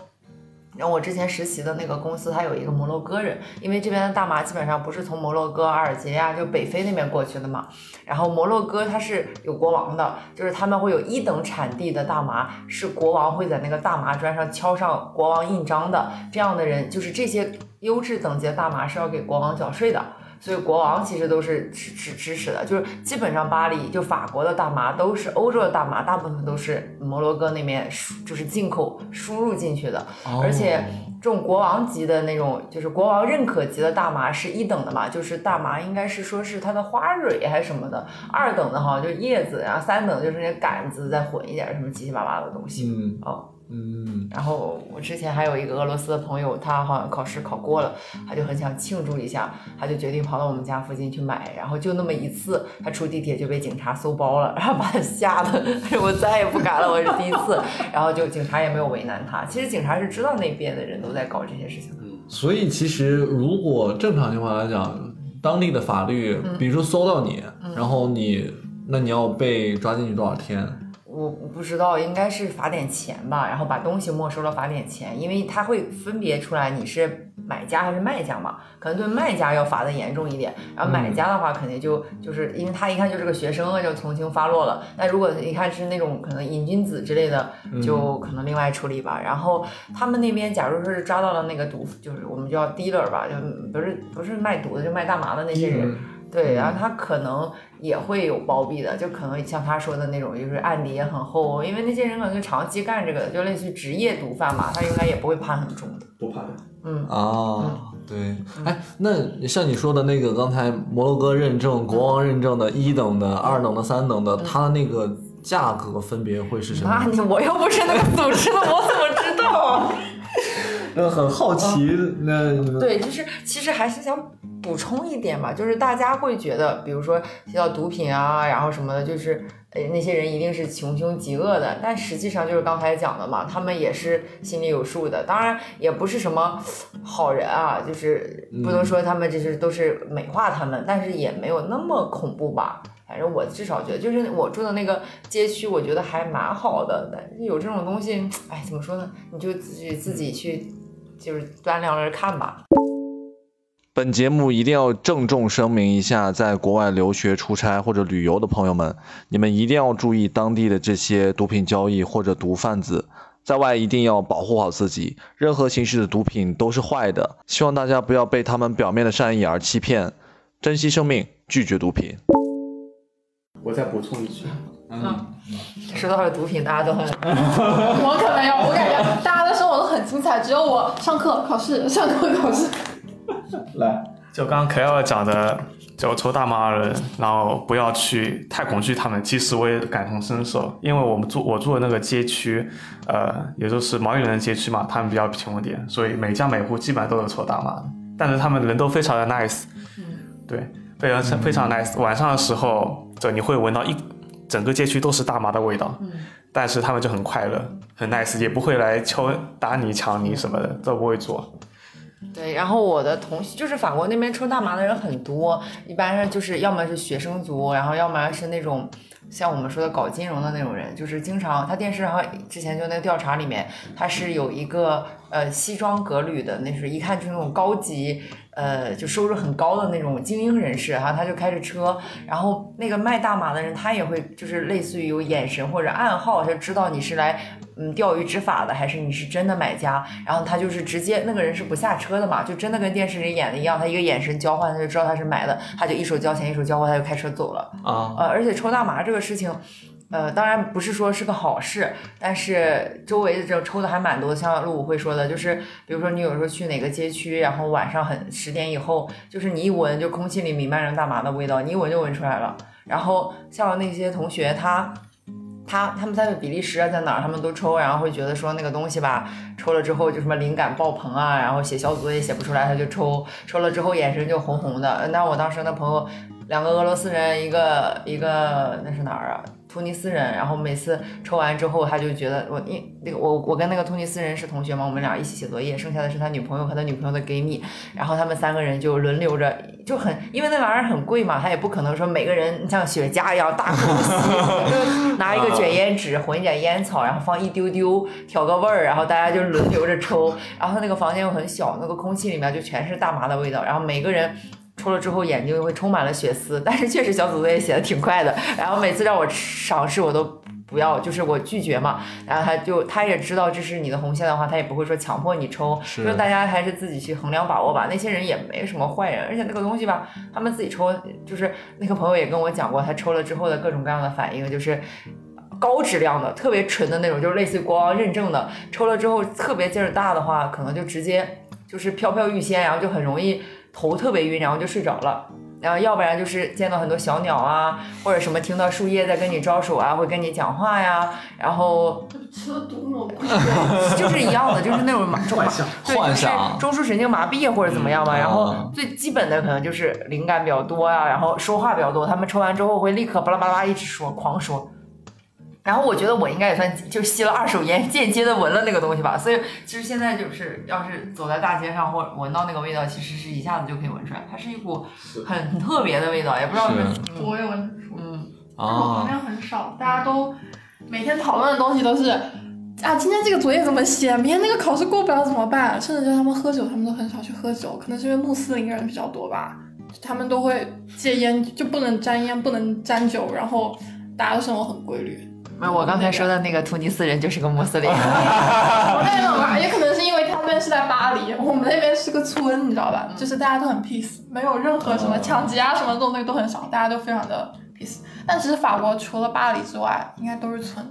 然后我之前实习的那个公司，它有一个摩洛哥人，因为这边的大麻基本上不是从摩洛哥、阿尔及利亚就北非那边过去的嘛。然后摩洛哥它是有国王的，就是他们会有一等产地的大麻，是国王会在那个大麻砖上敲上国王印章的。这样的人，就是这些优质等级的大麻是要给国王缴税的。所以国王其实都是支支支持的，就是基本上巴黎就法国的大麻都是欧洲的大麻，大部分都是摩洛哥那边输就是进口输入进去的，哦。而且这种国王级的那种就是国王认可级的大麻是一等的嘛，就是大麻应该是说是它的花蕊还是什么的，二等的好像就叶子，然后三等就是那些杆子再混一点什么七七八八的东西，嗯。哦。嗯，然后我之前还有一个俄罗斯的朋友，他好像考试考过了，他就很想庆祝一下，他就决定跑到我们家附近去买，然后就那么一次，他出地铁就被警察搜包了，然后把他吓得，(laughs) 我再也不敢了，我是第一次，然后就警察也没有为难他，其实警察是知道那边的人都在搞这些事情的，所以其实如果正常情况来讲，当地的法律，嗯。比如说搜到你，然后你，那你要被抓进去多少天？我我不知道，应该是罚点钱吧，然后把东西没收了罚点钱，因为他会分别出来你是买家还是卖家嘛，可能对卖家要罚的严重一点，然后买家的话肯定就就是因为他一看就是个学生啊，就从轻发落了。那如果一看是那种可能瘾君子之类的，就可能另外处理吧。然后他们那边假如说是抓到了那个毒，就是我们叫 dealer 吧，就不是不是卖毒的，就卖大麻的那些人。对，然后他可能也会有包庇的，就可能像他说的那种，就是案底也很厚，因为那些人可能就长期干这个的，就类似于职业毒贩嘛，他应该也不会判很重的。不判。嗯，啊，对，哎，那像你说的那个刚才摩洛哥认证、国王认证的一等的、二等的、三等的，它的那个价格分别会是什么？那你我又不是那个组织的，我怎么知道啊？那很好奇，那对，就是其实还是想补充一点吧，就是大家会觉得，比如说提到毒品啊，然后什么的，就是呃那些人一定是穷凶极恶的，但实际上就是刚才讲的嘛，他们也是心里有数的，当然也不是什么好人啊，就是不能说他们就是都是美化他们，但是也没有那么恐怖吧。反正我至少觉得，就是我住的那个街区，我觉得还蛮好的。但有这种东西，哎，怎么说呢？你就自己自己去，就是端量着看吧。本节目一定要郑重声明一下，在国外留学、出差或者旅游的朋友们，你们一定要注意当地的这些毒品交易或者毒贩子，在外一定要保护好自己。任何形式的毒品都是坏的，希望大家不要被他们表面的善意而欺骗，珍惜生命，拒绝毒品。我再补充一句，嗯 (laughs) 说到了毒品，大家都很 (laughs) 我可没有，我感觉大家都生活都很精彩，只有我上课考试，上课考试。来，就刚刚凯尔讲的，就抽大麻的人，然后不要去太恐惧他们。其实我也感同身受，因为我们住我住的那个街区，呃，也就是毛利人的街区嘛，他们比较穷一点，所以每家每户基本上都有抽大麻的，但是他们人都非常的 nice，对，非常非常 nice。晚上的时候，就你会闻到一整个街区都是大麻的味道，但是他们就很快乐，很 nice，也不会来敲打你、抢你什么的，都不会做。对。然后我的同学就是法国那边抽大麻的人很多，一般上就是要么是学生族，然后要么是那种。像我们说的搞金融的那种人，就是经常他电视上之前就那个调查里面，他是有一个呃西装革履的，那是一看就是那种高级。呃，就收入很高的那种精英人士哈，他就开着车，然后那个卖大麻的人，他也会就是类似于有眼神或者暗号，就知道你是来嗯钓鱼执法的，还是你是真的买家。然后他就是直接那个人是不下车的嘛，就真的跟电视里演的一样，他一个眼神交换，他就知道他是买的，他就一手交钱一手交货，他就开车走了。啊，呃，而且抽大麻这个事情。呃，当然不是说是个好事，但是周围的这抽的还蛮多的，像陆武会说的，就是比如说你有时候去哪个街区，然后晚上很十点以后，就是你一闻就空气里弥漫着大麻的味道，你一闻就闻出来了。然后像那些同学，他他他们在比利时啊，在哪儿他们都抽，然后会觉得说那个东西吧，抽了之后就什么灵感爆棚啊，然后写小组作业写不出来他就抽，抽了之后眼神就红红的。那我当时那朋友，两个俄罗斯人，一个一个那是哪儿啊？突尼斯人，然后每次抽完之后，他就觉得我因那个我我跟那个突尼斯人是同学嘛，我们俩一起写作业，剩下的是他女朋友和他女朋友的闺蜜，然后他们三个人就轮流着，就很因为那玩意儿很贵嘛，他也不可能说每个人像雪茄一样大口吸，就拿一个卷烟纸混一点烟草，然后放一丢丢调个味儿，然后大家就轮流着抽，然后他那个房间又很小，那个空气里面就全是大麻的味道，然后每个人。抽了之后眼睛会充满了血丝，但是确实小组作业写的挺快的。然后每次让我尝试我都不要，就是我拒绝嘛。然后他就他也知道这是你的红线的话，他也不会说强迫你抽。是大家还是自己去衡量把握吧。那些人也没什么坏人，而且那个东西吧，他们自己抽，就是那个朋友也跟我讲过，他抽了之后的各种各样的反应，就是高质量的、特别纯的那种，就是类似于国王认证的。抽了之后特别劲儿大的话，可能就直接就是飘飘欲仙，然后就很容易。头特别晕，然后就睡着了，然后要不然就是见到很多小鸟啊，或者什么听到树叶在跟你招手啊，会跟你讲话呀，然后吃了毒了，就是一样的，就是那种麻幻想，对，就是中枢神经麻痹或者怎么样嘛。然后最基本的可能就是灵感比较多啊，然后说话比较多。他们抽完之后会立刻巴拉巴拉一直说，狂说。然后我觉得我应该也算就吸了二手烟，间接的闻了那个东西吧。所以其实现在就是要是走在大街上或闻到那个味道，其实是一下子就可以闻出来，它是一股很特别的味道，也不知道是。我也闻得出。嗯。啊。含量很少，大家都每天讨论的东西都是啊，今天这个作业怎么写？明天那个考试过不了怎么办？甚至就他们喝酒，他们都很少去喝酒，可能是因为穆斯林人比较多吧，他们都会戒烟，就不能沾烟，不能沾酒，然后大家的生活很规律。那我刚才说的那个突尼斯人就是个穆斯林。(laughs) 我那种吧，也可能是因为他们是在巴黎，我们那边是个村，你知道吧？就是大家都很 peace，没有任何什么抢劫啊什么这种东西都很少，大家都非常的 peace。但其实法国除了巴黎之外，应该都是村，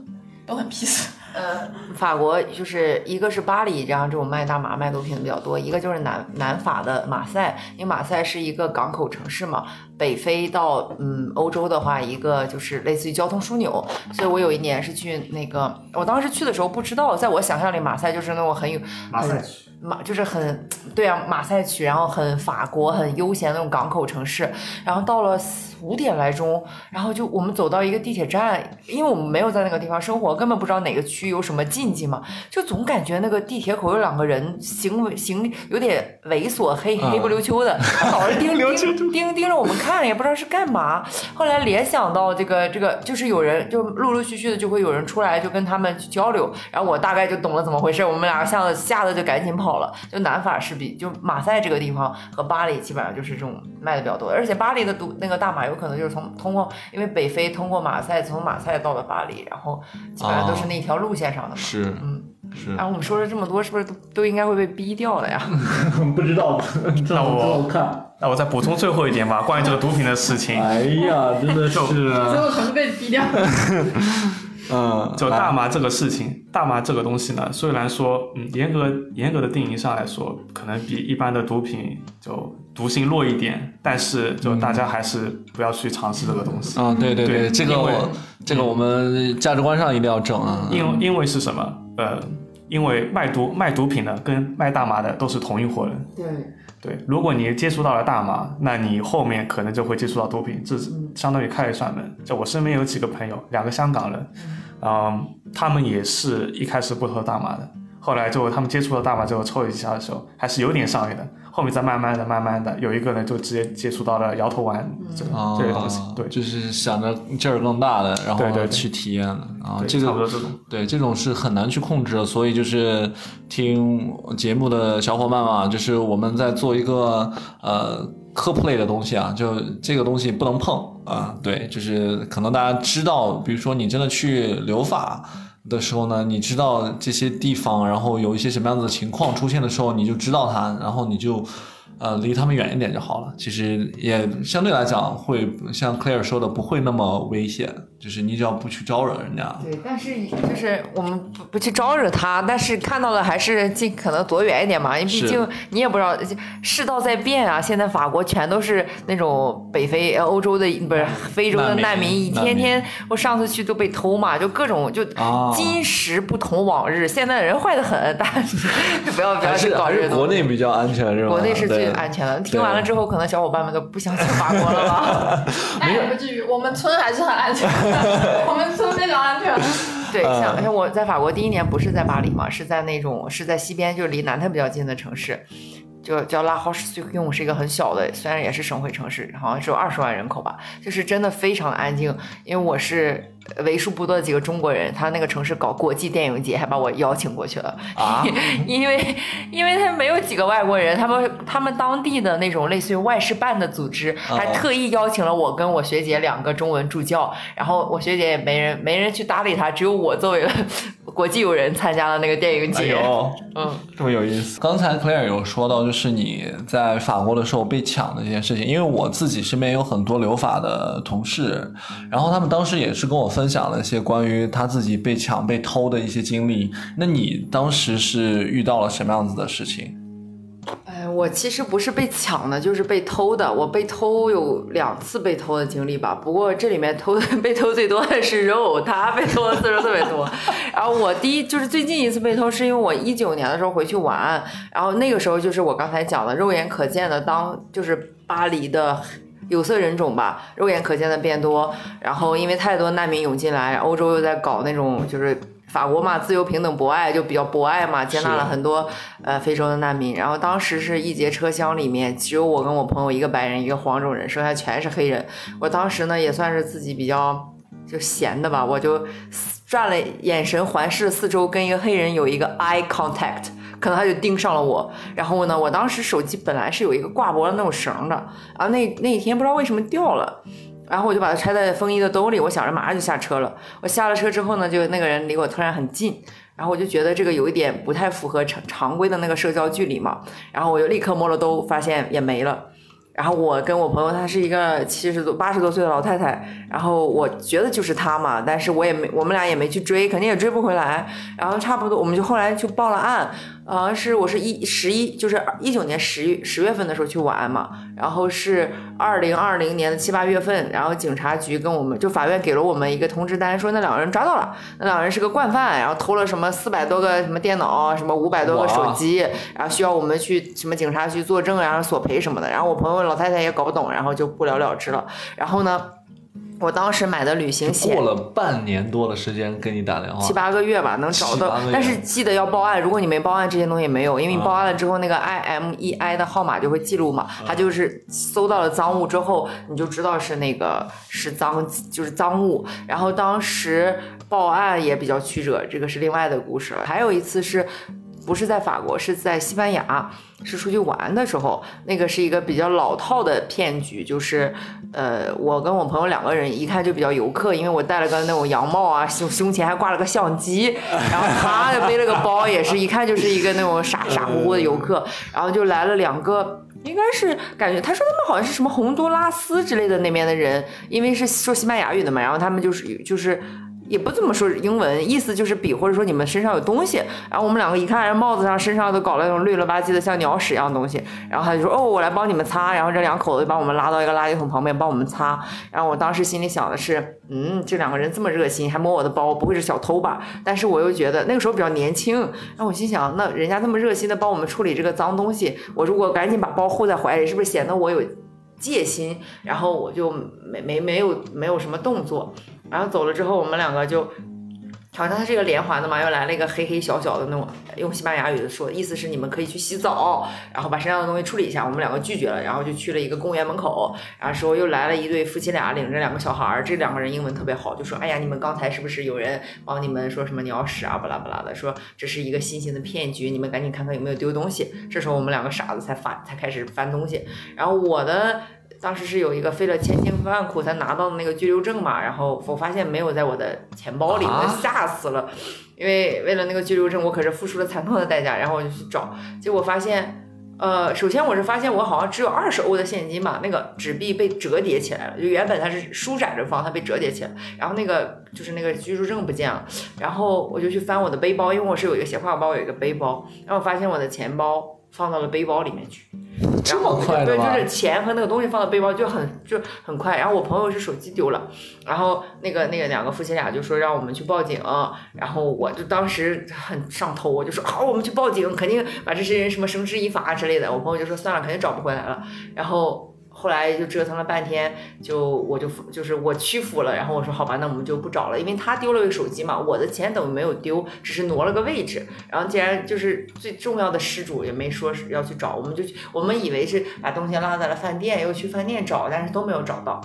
都很 peace。呃，法国就是一个是巴黎，然后这种卖大麻、卖毒品的比较多；一个就是南南法的马赛，因为马赛是一个港口城市嘛。北非到嗯欧洲的话，一个就是类似于交通枢纽。所以我有一年是去那个，我当时去的时候不知道，在我想象里马赛就是那种很有马赛区。马就是很对啊，马赛区，然后很法国、很悠闲那种港口城市。然后到了五点来钟，然后就我们走到一个地铁站，因为我们没有在那个地方生活，根本不知道哪个区有什么禁忌嘛，就总感觉那个地铁口有两个人行为行有点猥琐，黑黑不溜秋的，(laughs) 老是盯盯盯盯着我们看，也不知道是干嘛。后来联想到这个这个，就是有人就陆陆续续的就会有人出来就跟他们去交流，然后我大概就懂了怎么回事，我们俩吓得吓得就赶紧跑。了，就南法是比就马赛这个地方和巴黎基本上就是这种卖的比较多，而且巴黎的都那个大麻有可能就是从通过，因为北非通过马赛，从马赛到了巴黎，然后基本上都是那条路线上的嘛。是，嗯，是。然后我们说了这么多，是不是都都应该会被逼掉了呀？(laughs) 不知道，(laughs) 那我看，那我再补充最后一点吧，关于这个毒品的事情。哎呀，真的 (laughs) 是，最后全是被逼掉。嗯，就大麻这个事情，大麻这个东西呢，虽然说，嗯，严格严格的定义上来说，可能比一般的毒品就毒性弱一点，但是就大家还是不要去尝试这个东西。啊，对对对，这个我这个我们价值观上一定要整啊。因因为是什么？呃，因为卖毒卖毒品的跟卖大麻的都是同一伙人。对。对，如果你接触到了大麻，那你后面可能就会接触到毒品，这相当于开了一扇门。就我身边有几个朋友，两个香港人，嗯，他们也是一开始不喝大麻的，后来就他们接触了大麻之后抽一下的时候，还是有点上瘾的。后面再慢慢的、慢慢的，有一个呢就直接接触到了摇头丸这个、啊这些东西，对，就是想着劲儿更大的，然后对对对去体验了啊，对这个差不多这种。对，这种是很难去控制的，所以就是听节目的小伙伴嘛，就是我们在做一个呃科普类的东西啊，就这个东西不能碰啊，对，就是可能大家知道，比如说你真的去留法。的时候呢，你知道这些地方，然后有一些什么样子的情况出现的时候，你就知道它，然后你就呃离他们远一点就好了。其实也相对来讲会像 Claire 说的，不会那么危险，就是你只要不去招惹人家。对，但是就是我们不不去招惹他，但是看到了还是尽可能躲远一点嘛，因为毕竟你也不知道世道在变啊。现在法国全都是那种北非、呃欧洲的不是非洲的难民，一天天我上次去都被偷嘛，就各种就啊今时不同往日，现在人坏的很，大家不要不要去搞这个东西。国内比较安全是吧？国内是最安全的。听完了之后，可能小伙伴们都不想去法国了吧？哎，不至于，我们村还是很安全的，(laughs) 我们村非常安全。(laughs) 对，嗯像像我在法国第一年不是在巴黎嘛，是在那种是在西边，就是离南特比较近的城市，就叫拉豪什用，是一个很小的，虽然也是省会城市，好像只有二十万人口吧，就是真的非常安静。因为我是为数不多的几个中国人，他那个城市搞国际电影节，还把我邀请过去了。啊，(laughs) 因为因为他没有几个外国人，他们他们当地的那种类似于外事办的组织，还特意邀请了我跟我学姐两个中文助教，然后我学姐也没人没人去搭理他，只有我作为了国际友人参加了那个电影哎节。呦，嗯，这么有意思。刚才 Claire 有说到，就是你在法国的时候被抢的这件事情，因为我自己身边有很多留法的同事，然后他们当时也是跟我分享了一些关于他自己被抢、被偷的一些经历。那你当时是遇到了什么样子的事情？哎，我其实不是被抢的，就是被偷的。我被偷有两次被偷的经历吧，不过这里面偷被偷最多的是肉，他被偷的次数特别多。(laughs) 然后我第一就是最近一次被偷，是因为我一九年的时候回去玩，然后那个时候就是我刚才讲的，肉眼可见的当就是巴黎的。有色人种吧，肉眼可见的变多，然后因为太多难民涌进来，欧洲又在搞那种就是法国嘛，自由平等博爱就比较博爱嘛，接纳了很多呃非洲的难民。然后当时是一节车厢里面只有我跟我朋友一个白人，一个黄种人，剩下全是黑人。我当时呢也算是自己比较就闲的吧，我就转了眼神环视四周，跟一个黑人有一个 eye contact。可能他就盯上了我，然后呢，我当时手机本来是有一个挂脖的那种绳的，然后那那一天不知道为什么掉了，然后我就把它揣在风衣的兜里，我想着马上就下车了。我下了车之后呢，就那个人离我突然很近，然后我就觉得这个有一点不太符合常常规的那个社交距离嘛，然后我就立刻摸了兜，发现也没了。然后我跟我朋友，她是一个七十多、八十多岁的老太太，然后我觉得就是她嘛，但是我也没，我们俩也没去追，肯定也追不回来。然后差不多，我们就后来就报了案，呃，是我是一十一，就是一九年十月十月份的时候去玩嘛，然后是二零二零年的七八月份，然后警察局跟我们就法院给了我们一个通知单，说那两个人抓到了，那两个人是个惯犯，然后偷了什么四百多个什么电脑，什么五百多个手机，然后需要我们去什么警察局作证，然后索赔什么的。然后我朋友老太太也搞不懂，然后就不了了之了。然后呢，我当时买的旅行险过了半年多的时间给你打电话，七八个月吧，能找到。但是记得要报案，如果你没报案，这些东西没有，因为你啊报案了之后，那个 IMEI 的号码就会记录嘛。它就是搜到了赃物之后，你就知道是那个是赃，就是赃物。然后当时报案也比较曲折，这个是另外的故事了。还有一次是。不是在法国，是在西班牙，是出去玩的时候，那个是一个比较老套的骗局，就是，呃，我跟我朋友两个人，一看就比较游客，因为我戴了个那种羊帽啊，胸胸前还挂了个相机，然后他背了个包，也是一看就是一个那种傻傻乎乎的游客，然后就来了两个。应该是感觉他说他们好像是什么洪都拉斯之类的那边的人，因为是说西班牙语的嘛，然后他们就是就是也不怎么说英文，意思就是比或者说你们身上有东西。然后我们两个一看，人帽子上、身上都搞了那种绿了吧唧的像鸟屎一样东西。然后他就说：“哦，我来帮你们擦。”然后这两口子就把我们拉到一个垃圾桶旁边帮我们擦。然后我当时心里想的是：“嗯，这两个人这么热心，还摸我的包，不会是小偷吧？”但是我又觉得那个时候比较年轻，然后我心想，那人家那么热心的帮我们处理这个脏东西，我如果赶紧把包护在怀里，是不是显得我有戒心？然后我就没没没有没有什么动作。然后走了之后，我们两个就好像它是一个连环的嘛，又来了一个黑黑小小的那种，用西班牙语的说，意思是你们可以去洗澡，然后把身上的东西处理一下。我们两个拒绝了，然后就去了一个公园门口，然后说又来了一对夫妻俩，领着两个小孩儿，这两个人英文特别好，就说，哎呀，你们刚才是不是有人帮你们说什么鸟屎啊，巴拉巴拉的，说这是一个新型的骗局，你们赶紧看看有没有丢东西。这时候我们两个傻子才翻，才开始翻东西，然后我的。当时是有一个费了千辛万苦才拿到的那个居留证嘛，然后我发现没有在我的钱包里，我就吓死了，因为为了那个居留证，我可是付出了惨痛的代价，然后我就去找，结果发现，呃，首先我是发现我好像只有二十欧的现金嘛，那个纸币被折叠起来了，就原本它是舒展着放，它被折叠起来，然后那个就是那个居住证不见了，然后我就去翻我的背包，因为我是有一个斜挎包，有一个背包，然后我发现我的钱包放到了背包里面去。这么快对，就是钱和那个东西放到背包就很就很快。然后我朋友是手机丢了，然后那个那个两个夫妻俩就说让我们去报警，然后我就当时很上头，我就说好，我们去报警，肯定把这些人什么绳之以法之类的。我朋友就说算了，肯定找不回来了。然后后来就折腾了半天，就我就就是我屈服了，然后我说好吧，那我们就不找了，因为他丢了个手机嘛，我的钱等于没有丢，只是挪了个位置。然后既然就是最重要的失主也没说要去找，我们就我们以为是把东西落在了饭店，又去饭店找，但是都没有找到。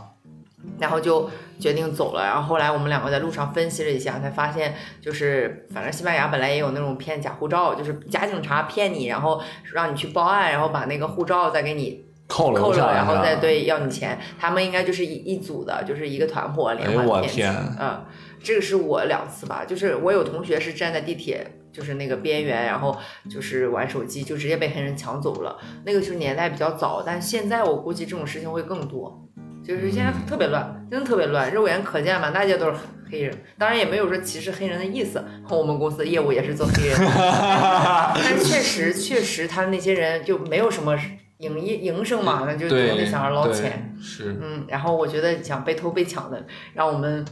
然后就决定走了，然后后来我们两个在路上分析了一下，才发现就是，反正西班牙本来也有那种骗假护照，就是假警察骗你，然后让你去报案，然后把那个护照再给你扣了扣了，然后再对要你钱。他们应该就是一一组的，就是一个团伙连环骗局。天嗯，这个是我两次吧，就是我有同学是站在地铁。就是那个边缘，然后就是玩手机，就直接被黑人抢走了。那个就是年代比较早，但现在我估计这种事情会更多。就是现在特别乱，真的特别乱，肉眼可见，满大街都是黑人。当然也没有说歧视黑人的意思，我们公司的业务也是做黑人的，(laughs) 但是确实确实他那些人就没有什么营业营生嘛，那就总对得想要捞钱。是。嗯，然后我觉得想被偷被抢的，让我们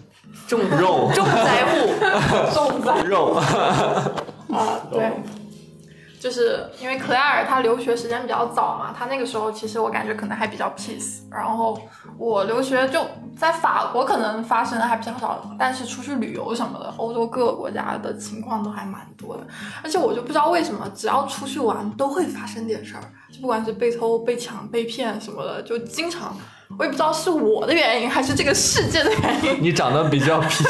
重 (laughs) 肉重灾户，(laughs) 重灾肉，(laughs) 啊，对，就是因为克莱尔他留学时间比较早嘛，他那个时候其实我感觉可能还比较 peace，然后我留学就在法国可能发生的还比较少，但是出去旅游什么的，欧洲各个国家的情况都还蛮多的，而且我就不知道为什么，只要出去玩都会发生点事儿，就不管是被偷、被抢、被骗什么的，就经常。我也不知道是我的原因还是这个世界的原因，(laughs) (laughs) (laughs) 你长得比较 p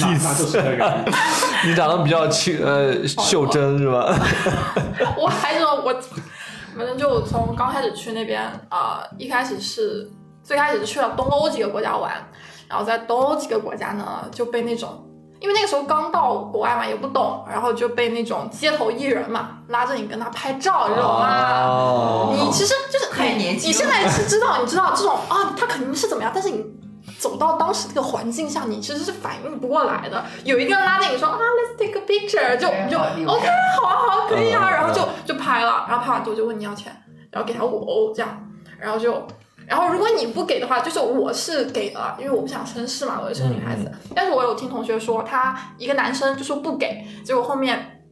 那那就是那个，你长得比较清呃袖珍是吧？我还说我，反正就从刚开始去那边啊、呃一开始是最开始是去了东欧几个国家玩，然后在东欧几个国家呢就被那种。因为那个时候刚到国外嘛，也不懂，然后就被那种街头艺人嘛拉着你跟他拍照，你知道吗你其实就是你太年轻你现在是知道，你知道这种啊，他肯定是怎么样，但是你走到当时这个环境下，你其实是反应不过来的。有一个人拉着你说啊，Let's take a picture，就你就 OK，好啊好啊，可以啊，嗯然后就就拍了，然后拍完之后就问你要钱，然后给他五欧这样，然后就。然后如果你不给的话，就是我是给了，因为我不想生事嘛，我是个女孩子。但是我有听同学说，他一个男生就说不给，结果后面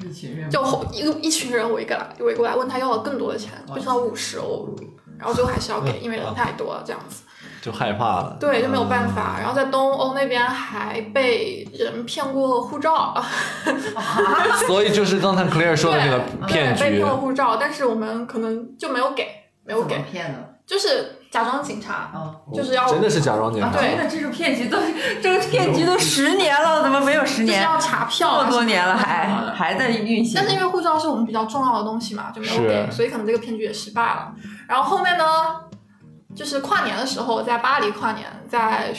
一群人就后一个一群人围过来，围过来问他要了更多的钱，变成了五十欧，然后最后还是要给，因为人太多了这样子。就害怕了。对，就没有办法。然后在东欧那边还被人骗过护照 (laughs) (laughs) 所以就是刚才 Claire 说的那个骗局被骗，了护照，但是我们可能就没有给，没有给，骗的就是假装警察，啊。就是要真的是假装警察。对真的，这种骗局都 (laughs) 这个骗局都十年了，怎么没有十年？就是要查票啊这么多年了，还还在运行。但是因为护照是我们比较重要的东西嘛，就没有给，所以可能这个骗局也失败了。然后后面呢，就是跨年的时候在巴黎跨年，在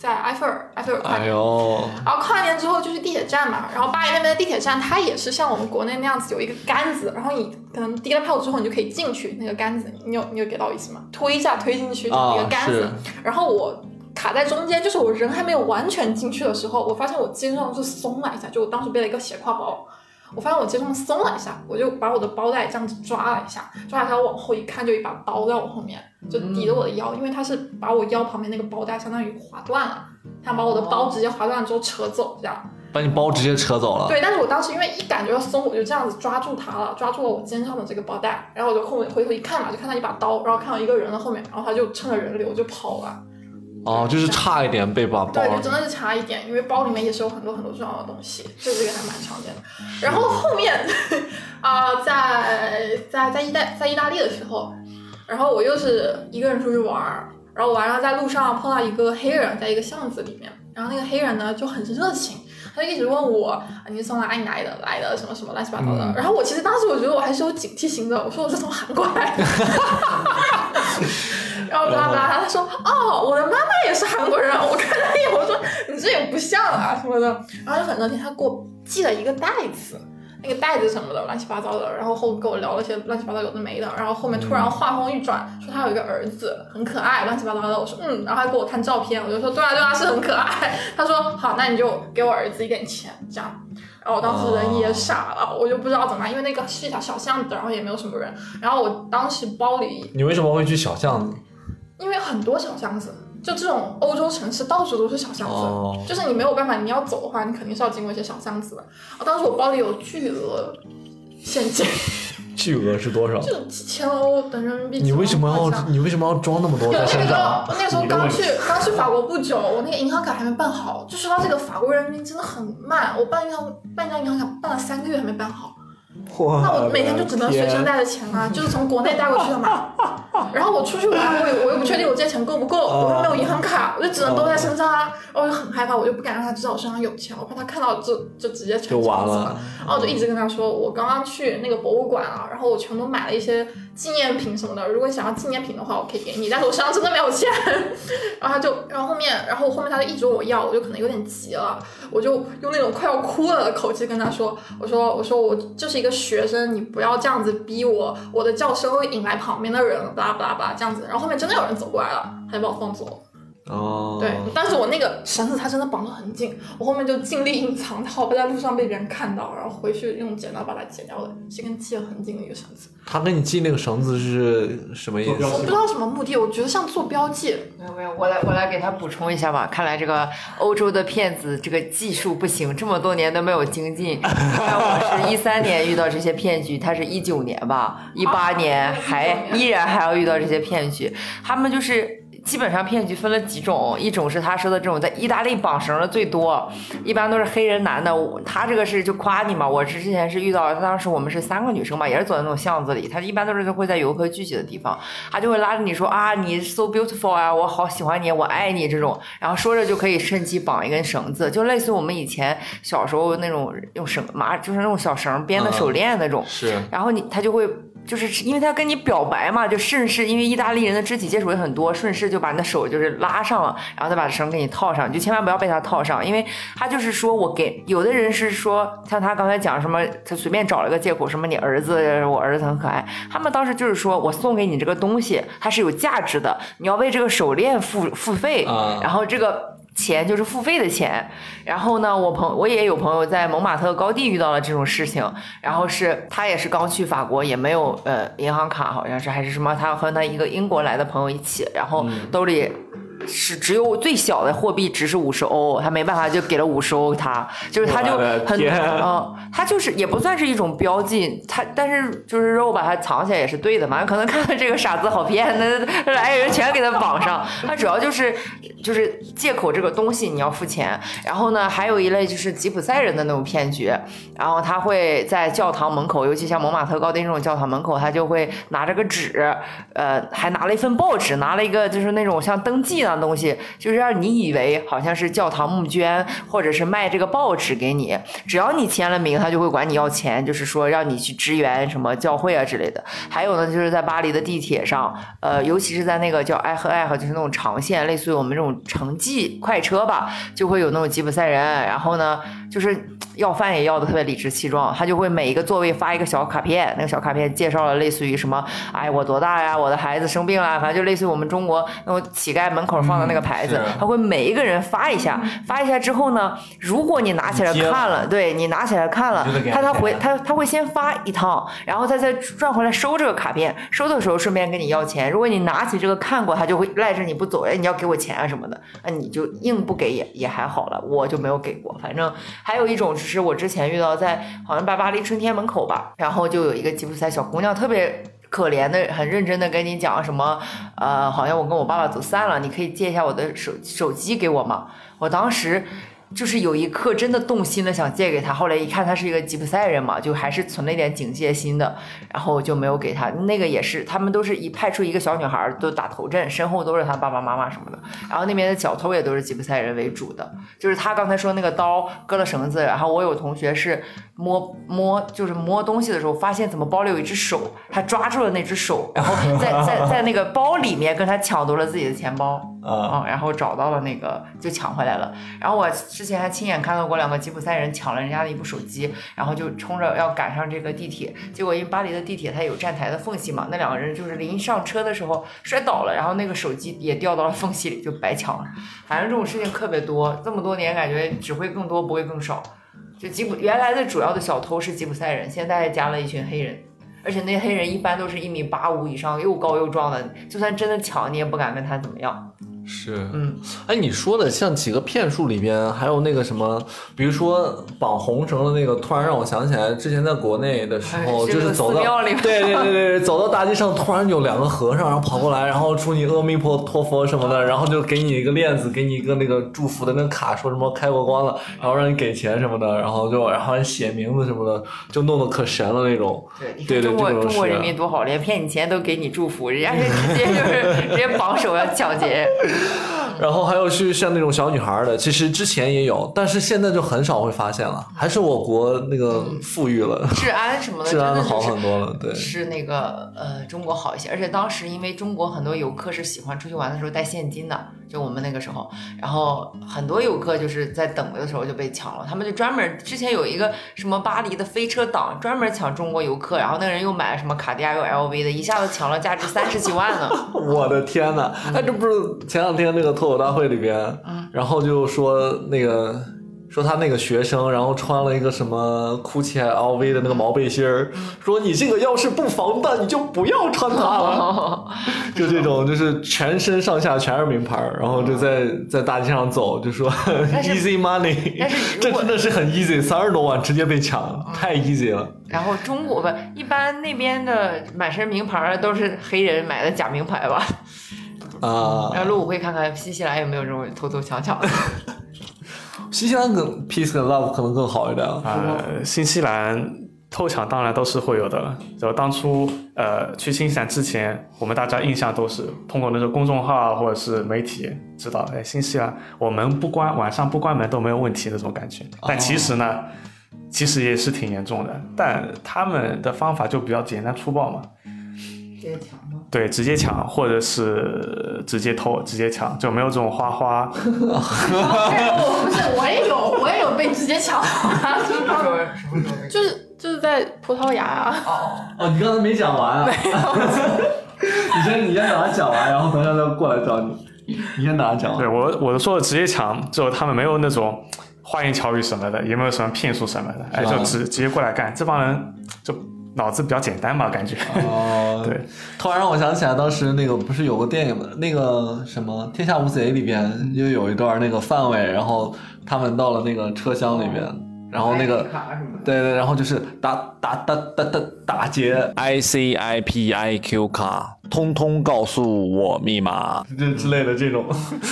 在埃菲尔埃菲尔跨哎年。呦，然后跨年之后就去地铁站嘛，然后巴黎那边的地铁站它也是像我们国内那样子有一个杆子，然后你可能滴了票之后你就可以进去那个杆子，你有你有给到意思吗？推一下推进去啊一个杆子，是然后我卡在中间，就是我人还没有完全进去的时候，我发现我肩上就松了一下，就我当时背了一个斜挎包，我发现我肩上松了一下，我就把我的包带这样子抓了一下，抓了一下往后一看，就一把刀在我后面，就抵着我的腰，因为它是把我腰旁边那个包带相当于划断了，他把我的包直接划断了之后扯走，这样。把你包直接扯走了。对，但是我当时因为一感觉要松，我就这样子抓住它了，抓住了我肩上的这个包带，然后我就后面回头一看嘛，就看到一把刀，然后看到一个人的后面，然后他就趁着人流就跑了。哦，就是差一点被把包对，就真的是差一点，因为包里面也是有很多很多重要的东西，这个也还蛮常见的。然后后面啊、在在在意大在意大利的时候，然后我又是一个人出去玩儿，然后完了在路上碰到一个黑人，在一个巷子里面，然后那个黑人呢就很热情。他就一直问我啊你是从哪里来的来的什么什么乱七八糟的，然后我其实当时我觉得我还是有警惕心的，我说我是从韩国来的，(laughs) 然后巴拉巴拉，他说哦，我的妈妈也是韩国人，我看他一眼，我说你这也不像啊什么的，然后就很热情，他给我寄了一个袋子。那个袋子什么的乱七八糟的，然后后跟我聊了些乱七八糟有的没的，然后后面突然话锋一转，说他有一个儿子很可爱，乱七八糟的。我说嗯，然后他给我看照片，我就说对啊对啊是很可爱。他说好，那你就给我儿子一点钱这样。然后我当时人也傻了，我就不知道怎么办，因为那个是一条小巷子，然后也没有什么人。然后我当时包里你为什么会去小巷子？(laughs) 很多小巷子，就这种欧洲城市到处都是小巷子，哦就是你没有办法，你要走的话，你肯定是要经过一些小巷子的。啊当时我包里有巨额现金，(laughs) 巨额是多少？就几千欧的人民币。你为什么要你为什么要装那么多对，在身那个时候上？那个时候刚去刚去法国不久，我那个银行卡还没办好。就说到这个法国人民真的很慢，我办银行办一张银行卡办了三个月还没办好。哇那我每天就只能随身带着钱啊，就是从国内带过去的嘛。(laughs) 然后我出去玩，我也我又不确定我这些钱够不够，我又没有银行卡，我就只能都在身上啊。然后我就很害怕，我就不敢让他知道我身上有钱，我怕他看到就就直接全就完了抢走了。然后我就一直跟他说，我刚刚去那个博物馆啊，然后我全都买了一些纪念品什么的。如果你想要纪念品的话，我可以给你，但是我身上真的没有钱。(laughs) 然后他就，然后后面，然后后面他就一直问我要，我就可能有点急了，我就用那种快要哭了的口气跟他说，我说我说我就是一个学生，你不要这样子逼我，我的叫声会引来旁边的人，巴拉巴拉巴拉这样子。然后后面真的有人走过来了，他就把我放走了。哦，对，但是我那个绳子它真的绑得很紧，我后面就尽力隐藏它，我不在路上被别人看到，然后回去用剪刀把它剪掉了，是根系得很紧的一个绳子。他给你系那个绳子是什么意思？我不知道什么目的，我觉得像做标记。没有没有，我来我来给他补充一下吧。看来这个欧洲的骗子这个技术不行，这么多年都没有精进。我是一三年遇到这些骗局，他是一九年吧，一八年还依然还要遇到这些骗局。他们就是基本上骗局分了几种，一种是他说的这种在意大利绑绳的最多，一般都是黑人男的。他这个是就夸你嘛，我是之前是遇到，当时我们是三个女生嘛，也是走在那种巷子里，他一般都是会在游客聚集的地方，他就会拉着你说啊，你 so beautiful 啊，我好喜欢你，我爱你这种，然后说着就可以趁机绑一根绳子，就类似于我们以前小时候那种用绳麻，就是那种小绳编的手链那种。是然后你他就会就是因为他跟你表白嘛，就顺势，因为意大利人的肢体接触也很多，顺势就把你的手就是拉上了，然后再把绳给你套上，你就千万不要被他套上，因为他就是说我给有的人是说像他刚才讲什么，他随便找了个借口，什么你儿子我儿子很可爱，他们当时就是说我送给你这个东西，它是有价值的，你要为这个手链付付费，啊然后这个。钱就是付费的钱，然后呢，我朋我也有朋友在蒙马特高地遇到了这种事情，然后是他也是刚去法国，也没有呃银行卡，好像是还是什么，他和他一个英国来的朋友一起，然后兜里是只有最小的货币值是五十欧，他没办法就给了五十欧他，就是他就很天嗯，他就是也不算是一种标记，他但是就是说我把它藏起来也是对的嘛，可能看到这个傻子好骗，那来人全给他绑上，他主要就是就是借口这个东西你要付钱，然后呢还有一类就是吉普赛人的那种骗局，然后他会在教堂门口，尤其像蒙马特高地这种教堂门口，他就会拿着个纸，呃，还拿了一份报纸，拿了一个就是那种像登记一样东西，就是让你以为好像是教堂募捐，或者是卖这个报纸给你，只要你签了名，他就会管你要钱，就是说让你去支援什么教会啊之类的。还有呢，就是在巴黎的地铁上，呃，尤其是在那个叫爱和爱和，就是那种长线，类似于我们这种城际快车吧，就会有那种吉普赛人，然后呢，就是要饭也要的特别理直气壮，他就会每一个座位发一个小卡片，那个小卡片介绍了类似于什么，哎，我多大呀，我的孩子生病了，反正就类似于我们中国那种乞丐门口放的那个牌子，嗯他会每一个人发一下，发一下之后呢，如果你拿起来看了，对你拿起来看了他他回他他会先发一趟，然后他再转回来收这个卡片，收的时候顺便跟你要钱。如果你拿起这个看过，他就会赖着你不走，哎，你要给我钱啊什么的，那你就硬不给也也还好了，我就没有给过。反正还有一种就是我之前遇到在好像在巴黎春天门口吧，然后就有一个吉普赛小姑娘特别。可怜的、很认真的跟你讲什么，呃，好像我跟我爸爸走散了，你可以借一下我的手手机给我吗？我当时。就是有一刻真的动心的想借给他，后来一看他是一个吉普赛人嘛，就还是存了一点警戒心的，然后就没有给他。那个也是，他们都是一派出一个小女孩都打头阵，身后都是他爸爸妈妈什么的。然后那边的小偷也都是吉普赛人为主的，就是他刚才说那个刀割了绳子，然后我有同学是摸摸就是摸东西的时候发现怎么包里有一只手，他抓住了那只手，然后在在在那个包里面跟他抢夺了自己的钱包。啊，嗯，然后找到了那个就抢回来了。然后我之前还亲眼看到过两个吉普赛人抢了人家的一部手机，然后就冲着要赶上这个地铁，结果因为巴黎的地铁它有站台的缝隙嘛，那两个人就是临上车的时候摔倒了，然后那个手机也掉到了缝隙里，就白抢了。反正这种事情特别多，这么多年感觉只会更多不会更少。就吉普原来的主要的小偷是吉普赛人，现在加了一群黑人。而且那黑人一般都是一米八五以上，又高又壮的，就算真的抢，你也不敢跟他怎么样。是，嗯，哎，你说的像几个骗术里边，还有那个什么，比如说绑红绳的那个，突然让我想起来，之前在国内的时候，哎就是走到，庙里对对对对，走到大街上，突然有两个和尚，然后跑过来，然后祝你阿弥陀陀佛什么的，然后就给你一个链子，给你一个那个祝福的那个卡，说什么开过光了，然后让你给钱什么的，然后就然后还写名字什么的，就弄得可神了那种。对，对对，中国中国人民多好，连骗你钱都给你祝福，人家是直接就是 (laughs) 直接绑手要抢劫。(laughs) 然后还有是像那种小女孩的，其实之前也有，但是现在就很少会发现了，还是我国那个富裕了，治安什么的，(laughs) 治安好很多了，对。是那个呃中国好一些，而且当时因为中国很多游客是喜欢出去玩的时候带现金的，就我们那个时候，然后很多游客就是在等的时候就被抢了，他们就专门之前有一个什么巴黎的飞车党，专门抢中国游客，然后那个人又买了什么卡地亚又 LV 的，一下子抢了价值三十几万呢。(laughs) 我的天呐！哎，这不是前两天那个脱口大会里边，然后就说那个说他那个学生，然后穿了一个什么 GUCCI LV 的那个毛背心儿，说你这个要是不防弹，你就不要穿它了。(laughs) 就这种，就是全身上下全是名牌，然后就在在大街上走，就说 (laughs) easy money，但是这真的是很 easy，三十多万直接被抢，太 easy 了然后中国不一般那边的满身名牌都是黑人买的假名牌吧？啊！然后陆武会看看新西兰有没有这种偷偷抢抢的。(laughs) 新西兰更 peace and love 可能更好一点。呃，新西兰偷抢当然都是会有的。就当初呃去新西兰之前，我们大家印象都是通过那种公众号或者是媒体知道，哎，新西兰我们不关晚上不关门都没有问题那种感觉。但其实呢，其实也是挺严重的。但他们的方法就比较简单粗暴嘛，直接抢吗？对，直接抢或者是直接偷、直接抢，就没有这种花花。我不是，我也有，我也有被直接抢，什么时候？什么时候？就是就是在葡萄牙啊，哦，哦，你刚才没讲完啊？(laughs) 你先你先把它讲完，然后等一下再过来找你。你先把它讲完。对我我说的直接抢，就他们没有那种花言巧语什么的，也没有什么骗术什么的，哎，就直直接过来干。这帮人就脑子比较简单吧，感觉。哦，(laughs) 对，突然让我想起来，当时那个不是有个电影吗？那个什么《天下无贼》里边就有一段那个范伟，然后他们到了那个车厢里边，然后那个。对对，然后就是打打打打打打劫，I C I P I Q 卡，通通告诉我密码。这之类的这种，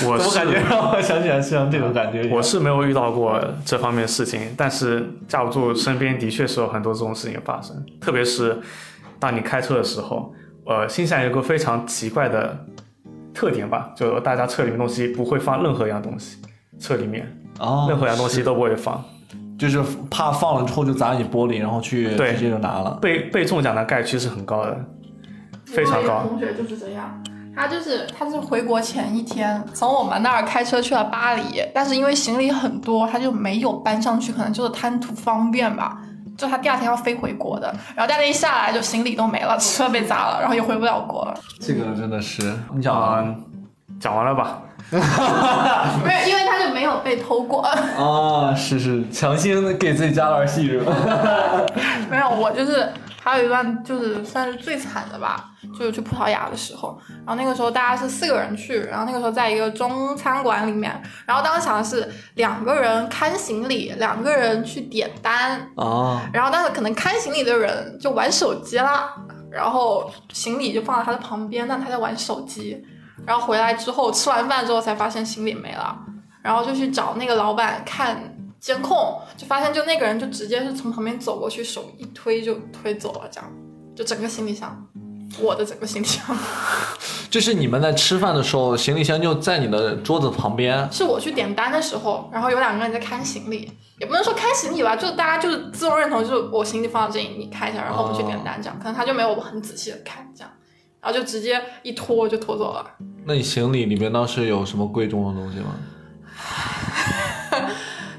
我怎么感觉让我想起来像这种感觉？我是没有遇到过这方面的事情，但是架不住身边的确是有很多这种事情发生，特别是当你开车的时候，呃，新西兰有个非常奇怪的特点吧，就大家车里面东西不会放任何一样东西，车里面哦，任何一样东西都不会放，就是怕放了之后就砸你玻璃，然后去对直接就拿了。被被中奖的概率是很高的，非常高我有一个。同学就是这样，他就是他是回国前一天从我们那儿开车去了巴黎，但是因为行李很多，他就没有搬上去，可能就是贪图方便吧。就他第二天要飞回国的，然后第二天一下来就行李都没了，车被砸了，然后也回不了国了。这个真的是，你讲啊、啊讲完了吧？(laughs) 没有，因为他就没有被偷过。(laughs) 啊，是是，强行给自己加段戏是吧？(laughs) 没有，我就是还有一段就是算是最惨的吧，就是去葡萄牙的时候，然后那个时候大家是四个人去，然后那个时候在一个中餐馆里面，然后当时想的是两个人看行李，两个人去点单，啊，然后但是可能看行李的人就玩手机啦。然后行李就放在他的旁边，但他在玩手机。然后回来之后吃完饭之后才发现行李没了，然后就去找那个老板看监控，就发现就那个人就直接是从旁边走过去，手一推就推走了，这样就整个行李箱，我的整个行李箱。(laughs) 就是你们在吃饭的时候，行李箱就在你的桌子旁边。是我去点单的时候，然后有两个人在看行李，也不能说看行李吧，就大家就是自动认同，就是我行李放到这里，你看一下，然后我们去点单，这样，可能他就没有很仔细的看，这样，然后就直接一拖就拖走了。那你行李里面当时有什么贵重的东西吗？(laughs)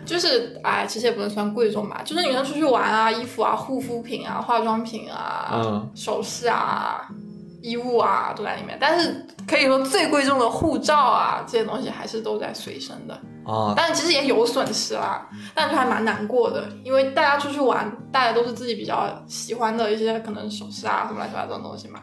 就是哎，其实也不能算贵重吧，就是女生出去玩啊，衣服啊、护肤品啊、化妆品啊、嗯首饰啊、衣物啊都在里面。但是可以说最贵重的护照啊这些东西还是都在随身的。啊，但其实也有损失啦，但就还蛮难过的，因为大家出去玩，大家都是自己比较喜欢的一些可能首饰啊什么乱七八糟的东西嘛。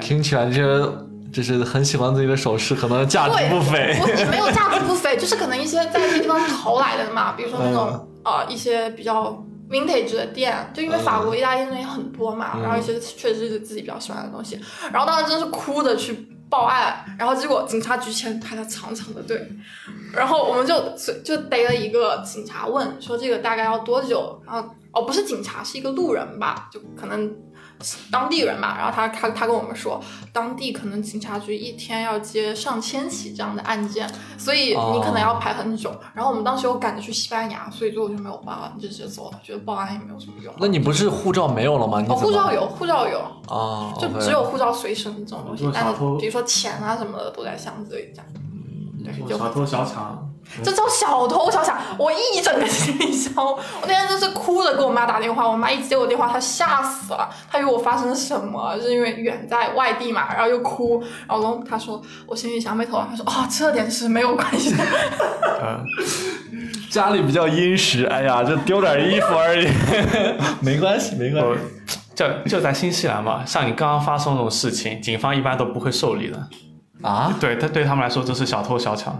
听起来这些就是很喜欢自己的首饰，可能价值对，不菲。不也没有价值不菲，(laughs) 就是可能一些在一些地方淘来的嘛，(laughs) 比如说那种呃一些比较 vintage 的店，就因为法国、意大利那边也很多嘛，然后一些确实是自己比较喜欢的东西，然后当时真是哭着去报案，然后结果警察局前排了长长的队，然后我们就就逮了一个警察问说这个大概要多久，然后哦不是警察是一个路人吧，就可能。当地人吧，然后他他他跟我们说，当地可能警察局一天要接上千起这样的案件，所以你可能要排很久。然后我们当时又赶着去西班牙，所以最后就没有报案，就直接走了，觉得报案也没有什么用。那你不是护照没有了吗？你哦，护照有，护照有，啊，就只有护照随身这种东西，但是比如说钱啊什么的都在箱子里这样。对，就小偷小抢，这叫小偷小抢，我一整个行李箱，我那天真是哭着给我妈打电话，我妈一接我电话，她吓死了，她以为我发生了什么，就是因为远在外地嘛，然后又哭，然后她说我行李箱被偷了，她说哦这点事没有关系的，呃，家里比较殷实，哎呀，就丢点衣服而已，(laughs) 没关系，没关系。就就在新西兰嘛，像你刚刚发生这种事情，警方一般都不会受理的。啊，对他对他们来说，这是小偷小抢。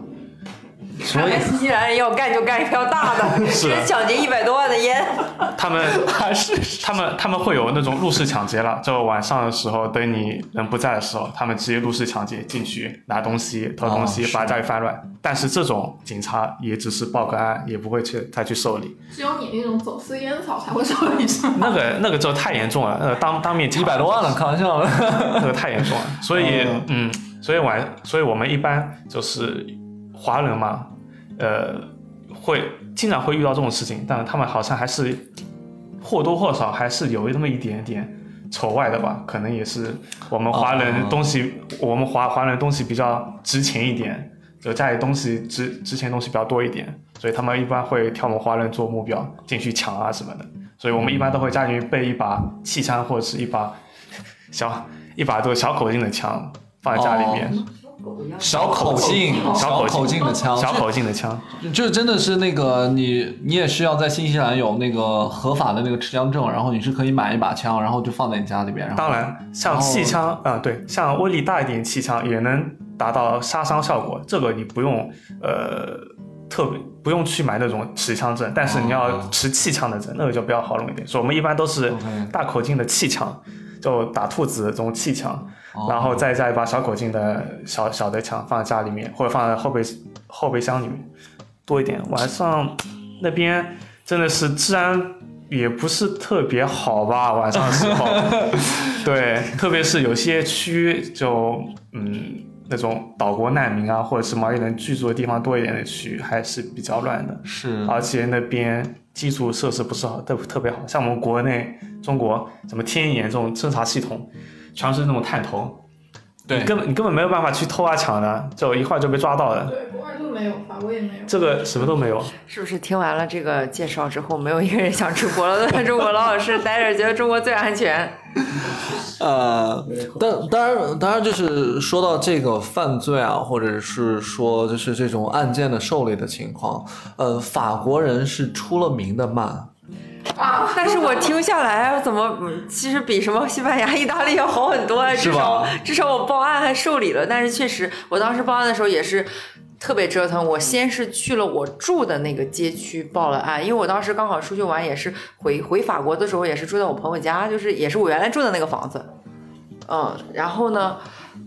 看来新西兰人要干就干一票大的，(laughs) 是先抢劫一百多万的烟。他们还是他们他们会有那种入室抢劫了，就晚上的时候，等你人不在的时候，他们直接入室抢劫进去拿东西、偷东西，把家里翻乱。但是这种警察也只是报个案，也不会去再去受理。只有你那种走私烟草才会受理是吗？那个那个就太严重了，那个当当面一百多万了，开玩笑的。那个太严重了。所以 (laughs) 嗯嗯，所以晚，所以我们一般就是华人嘛，呃，会经常会遇到这种事情，但是他们好像还是或多或少还是有那么一点点丑外的吧，可能也是我们华哦。人东西，我们华华人东西比较值钱一点，就家里东西值值钱东西比较多一点，所以他们一般会挑我们华人做目标进去抢啊什么的，所以我们一般都会家里备一把气枪或者是一把小一把这个小口径的枪放在家里面，小口径，小小口径的枪，小口径的枪，就真的是那个你，你也是要在新西兰有那个合法的那个持枪证，然后你是可以买一把枪，然后就放在你家里边。然后当然像气枪，啊、对，像威力大一点气枪也能达到杀伤效果，这个你不用呃特别不用去买那种持枪证，但是你要持气枪的证，那个就比较好弄一点。所以我们一般都是大口径的气枪，就打兔子这种气枪，哦然后再加一把小口径的小小的枪放在家里面，或者放在后备后备箱里面多一点。晚上那边真的是治安也不是特别好吧，晚上的时候，(laughs) 对，特别是有些区就嗯那种岛国难民啊，或者是毛利人居住的地方多一点的区，还是比较乱的。是而且那边基础设施不是好特特别好，像我们国内中国什么天眼这种侦察系统，全是那种探头，对你根本你根本没有办法去偷啊抢的，就一会儿就被抓到了。对，国外就没有，法国也没有。这个什么都没有，是不是听完了这个介绍之后，没有一个人想出国了？在 (laughs) 中国老老实实待着，觉得中国最安全。(laughs) 呃，但当然，当然就是说到这个犯罪啊，或者是说就是这种案件的受理的情况，呃，法国人是出了名的慢。啊！但是我听下来，怎么嗯其实比什么西班牙、意大利要好很多啊？至少至少我报案还受理了。但是确实，我当时报案的时候也是特别折腾。我先是去了我住的那个街区报了案，因为我当时刚好出去玩，也是回回法国的时候也是住在我朋友家，就是也是我原来住的那个房子。嗯，然后呢，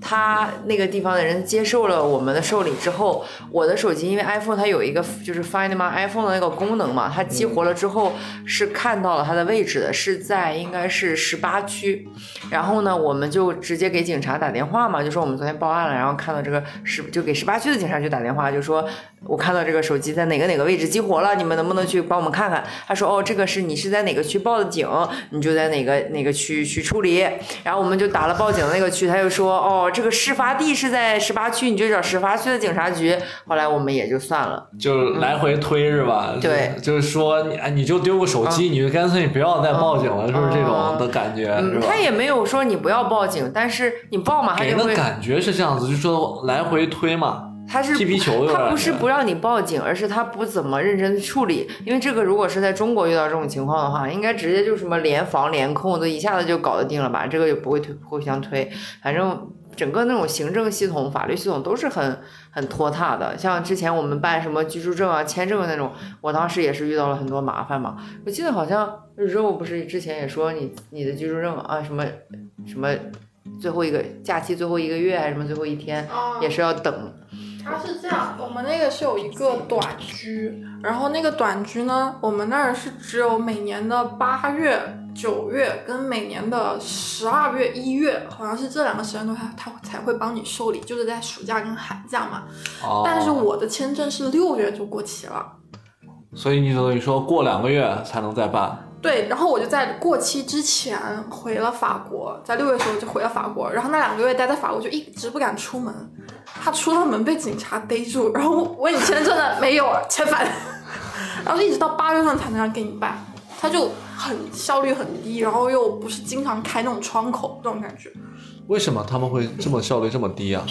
他那个地方的人接受了我们的受理之后，我的手机因为 iPhone 它有一个就是 Find My iPhone 的那个功能嘛，它激活了之后是看到了它的位置的，是在应该是十八区。然后呢，我们就直接给警察打电话嘛，就说我们昨天报案了，然后看到这个十就给十八区的警察局打电话，就说我看到这个手机在哪个哪个位置激活了，你们能不能去帮我们看看？他说哦，这个是你是在哪个区报的警，你就在哪个哪个区去处理。然后我们就打了报警的那个区，他就说哦，这个事发地是在十八区，你就找十八区的警察局。后来我们也就算了。就来回推是吧？对就就是说你哎，你就丢个手机，你就干脆不要再报警了，是不是这种的感觉？是嗯，吧他？也没有说你不要报警，但是你报嘛，他给的就会感觉是这样子，就说来回推嘛，他是踢皮球有点他不是不让你报警，而是他不怎么认真处理。因为这个如果是在中国遇到这种情况的话，应该直接就什么联防联控，都一下子就搞得定了吧？这个也不会推互相推，反正。整个那种行政系统、法律系统都是很很拖沓的，像之前我们办什么居住证啊、签证那种，我当时也是遇到了很多麻烦嘛。我记得好像肉不是之前也说你你的居住证啊什么什么最后一个假期最后一个月还是什么最后一天啊也是要等，它是这样，我们那个是有一个短居，然后那个短居呢，我们那儿是只有每年的八月、九月跟每年的十二月、一月，好像是这两个时间段他他才会帮你受理，就是在暑假跟寒假嘛。哦，但是我的签证是六月就过期了。所以你等于说过两个月才能再办。对，然后我就在过期之前回了法国，在六月时候就回了法国，然后那两个月待在法国就一直不敢出门，他出了门被警察逮住，然后问你签证的没有，遣返，(laughs) 然后一直到八月份才能让给你办，他就很效率很低，然后又不是经常开那种窗口这种感觉。为什么他们会这么效率这么低啊？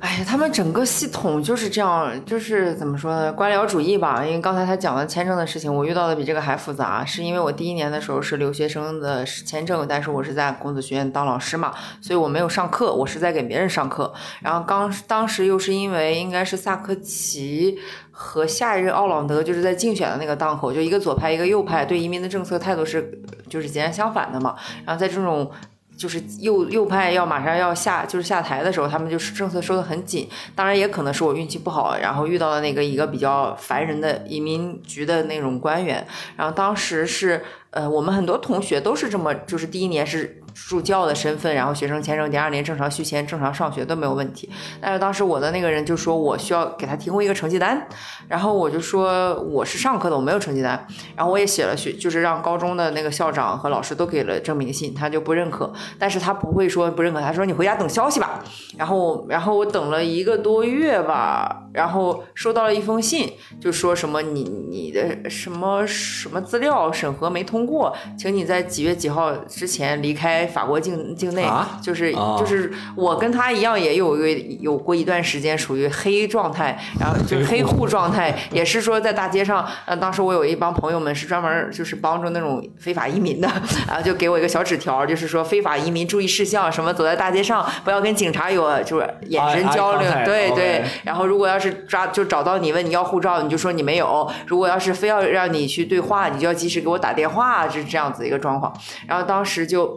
哎呀，他们整个系统就是这样，就是怎么说呢，官僚主义吧。因为刚才他讲的签证的事情，我遇到的比这个还复杂。是因为我第一年的时候是留学生的签证，但是我是在孔子学院当老师嘛，所以我没有上课，我是在给别人上课。然后刚当时又是因为应该是萨科齐和下一任奥朗德就是在竞选的那个档口，就一个左派一个右派，对移民的政策态度是就是截然相反的嘛。然后在这种就是右右派要马上要下就是下台的时候，他们就是政策收得很紧。当然也可能是我运气不好，然后遇到了那个一个比较烦人的移民局的那种官员。然后当时是呃，我们很多同学都是这么，就是第一年是助教的身份，然后学生签证，第二年正常续签、正常上学都没有问题。但是当时我的那个人就说我需要给他提供一个成绩单，然后我就说我是上课的，我没有成绩单。然后我也写了学，就是让高中的那个校长和老师都给了证明信，他就不认可。但是他不会说不认可，他说你回家等消息吧。然后，然后我等了一个多月吧，然后收到了一封信，就说什么你你的什么什么资料审核没通过，请你在几月几号之前离开法国境境内。啊就是啊就是我跟他一样，也有一个有过一段时间属于黑状态，然后就是黑户状态，也是说在大街上，呃，当时我有一帮朋友们是专门就是帮助那种非法移民的，然后就给我一个小纸条，就是说非法移民注意事项，什么走在大街上不要跟警察有就是眼神交流对对，然后如果要是抓就找到你问你要护照，你就说你没有；如果要是非要让你去对话，你就要及时给我打电话，就是这样子一个状况。然后当时就。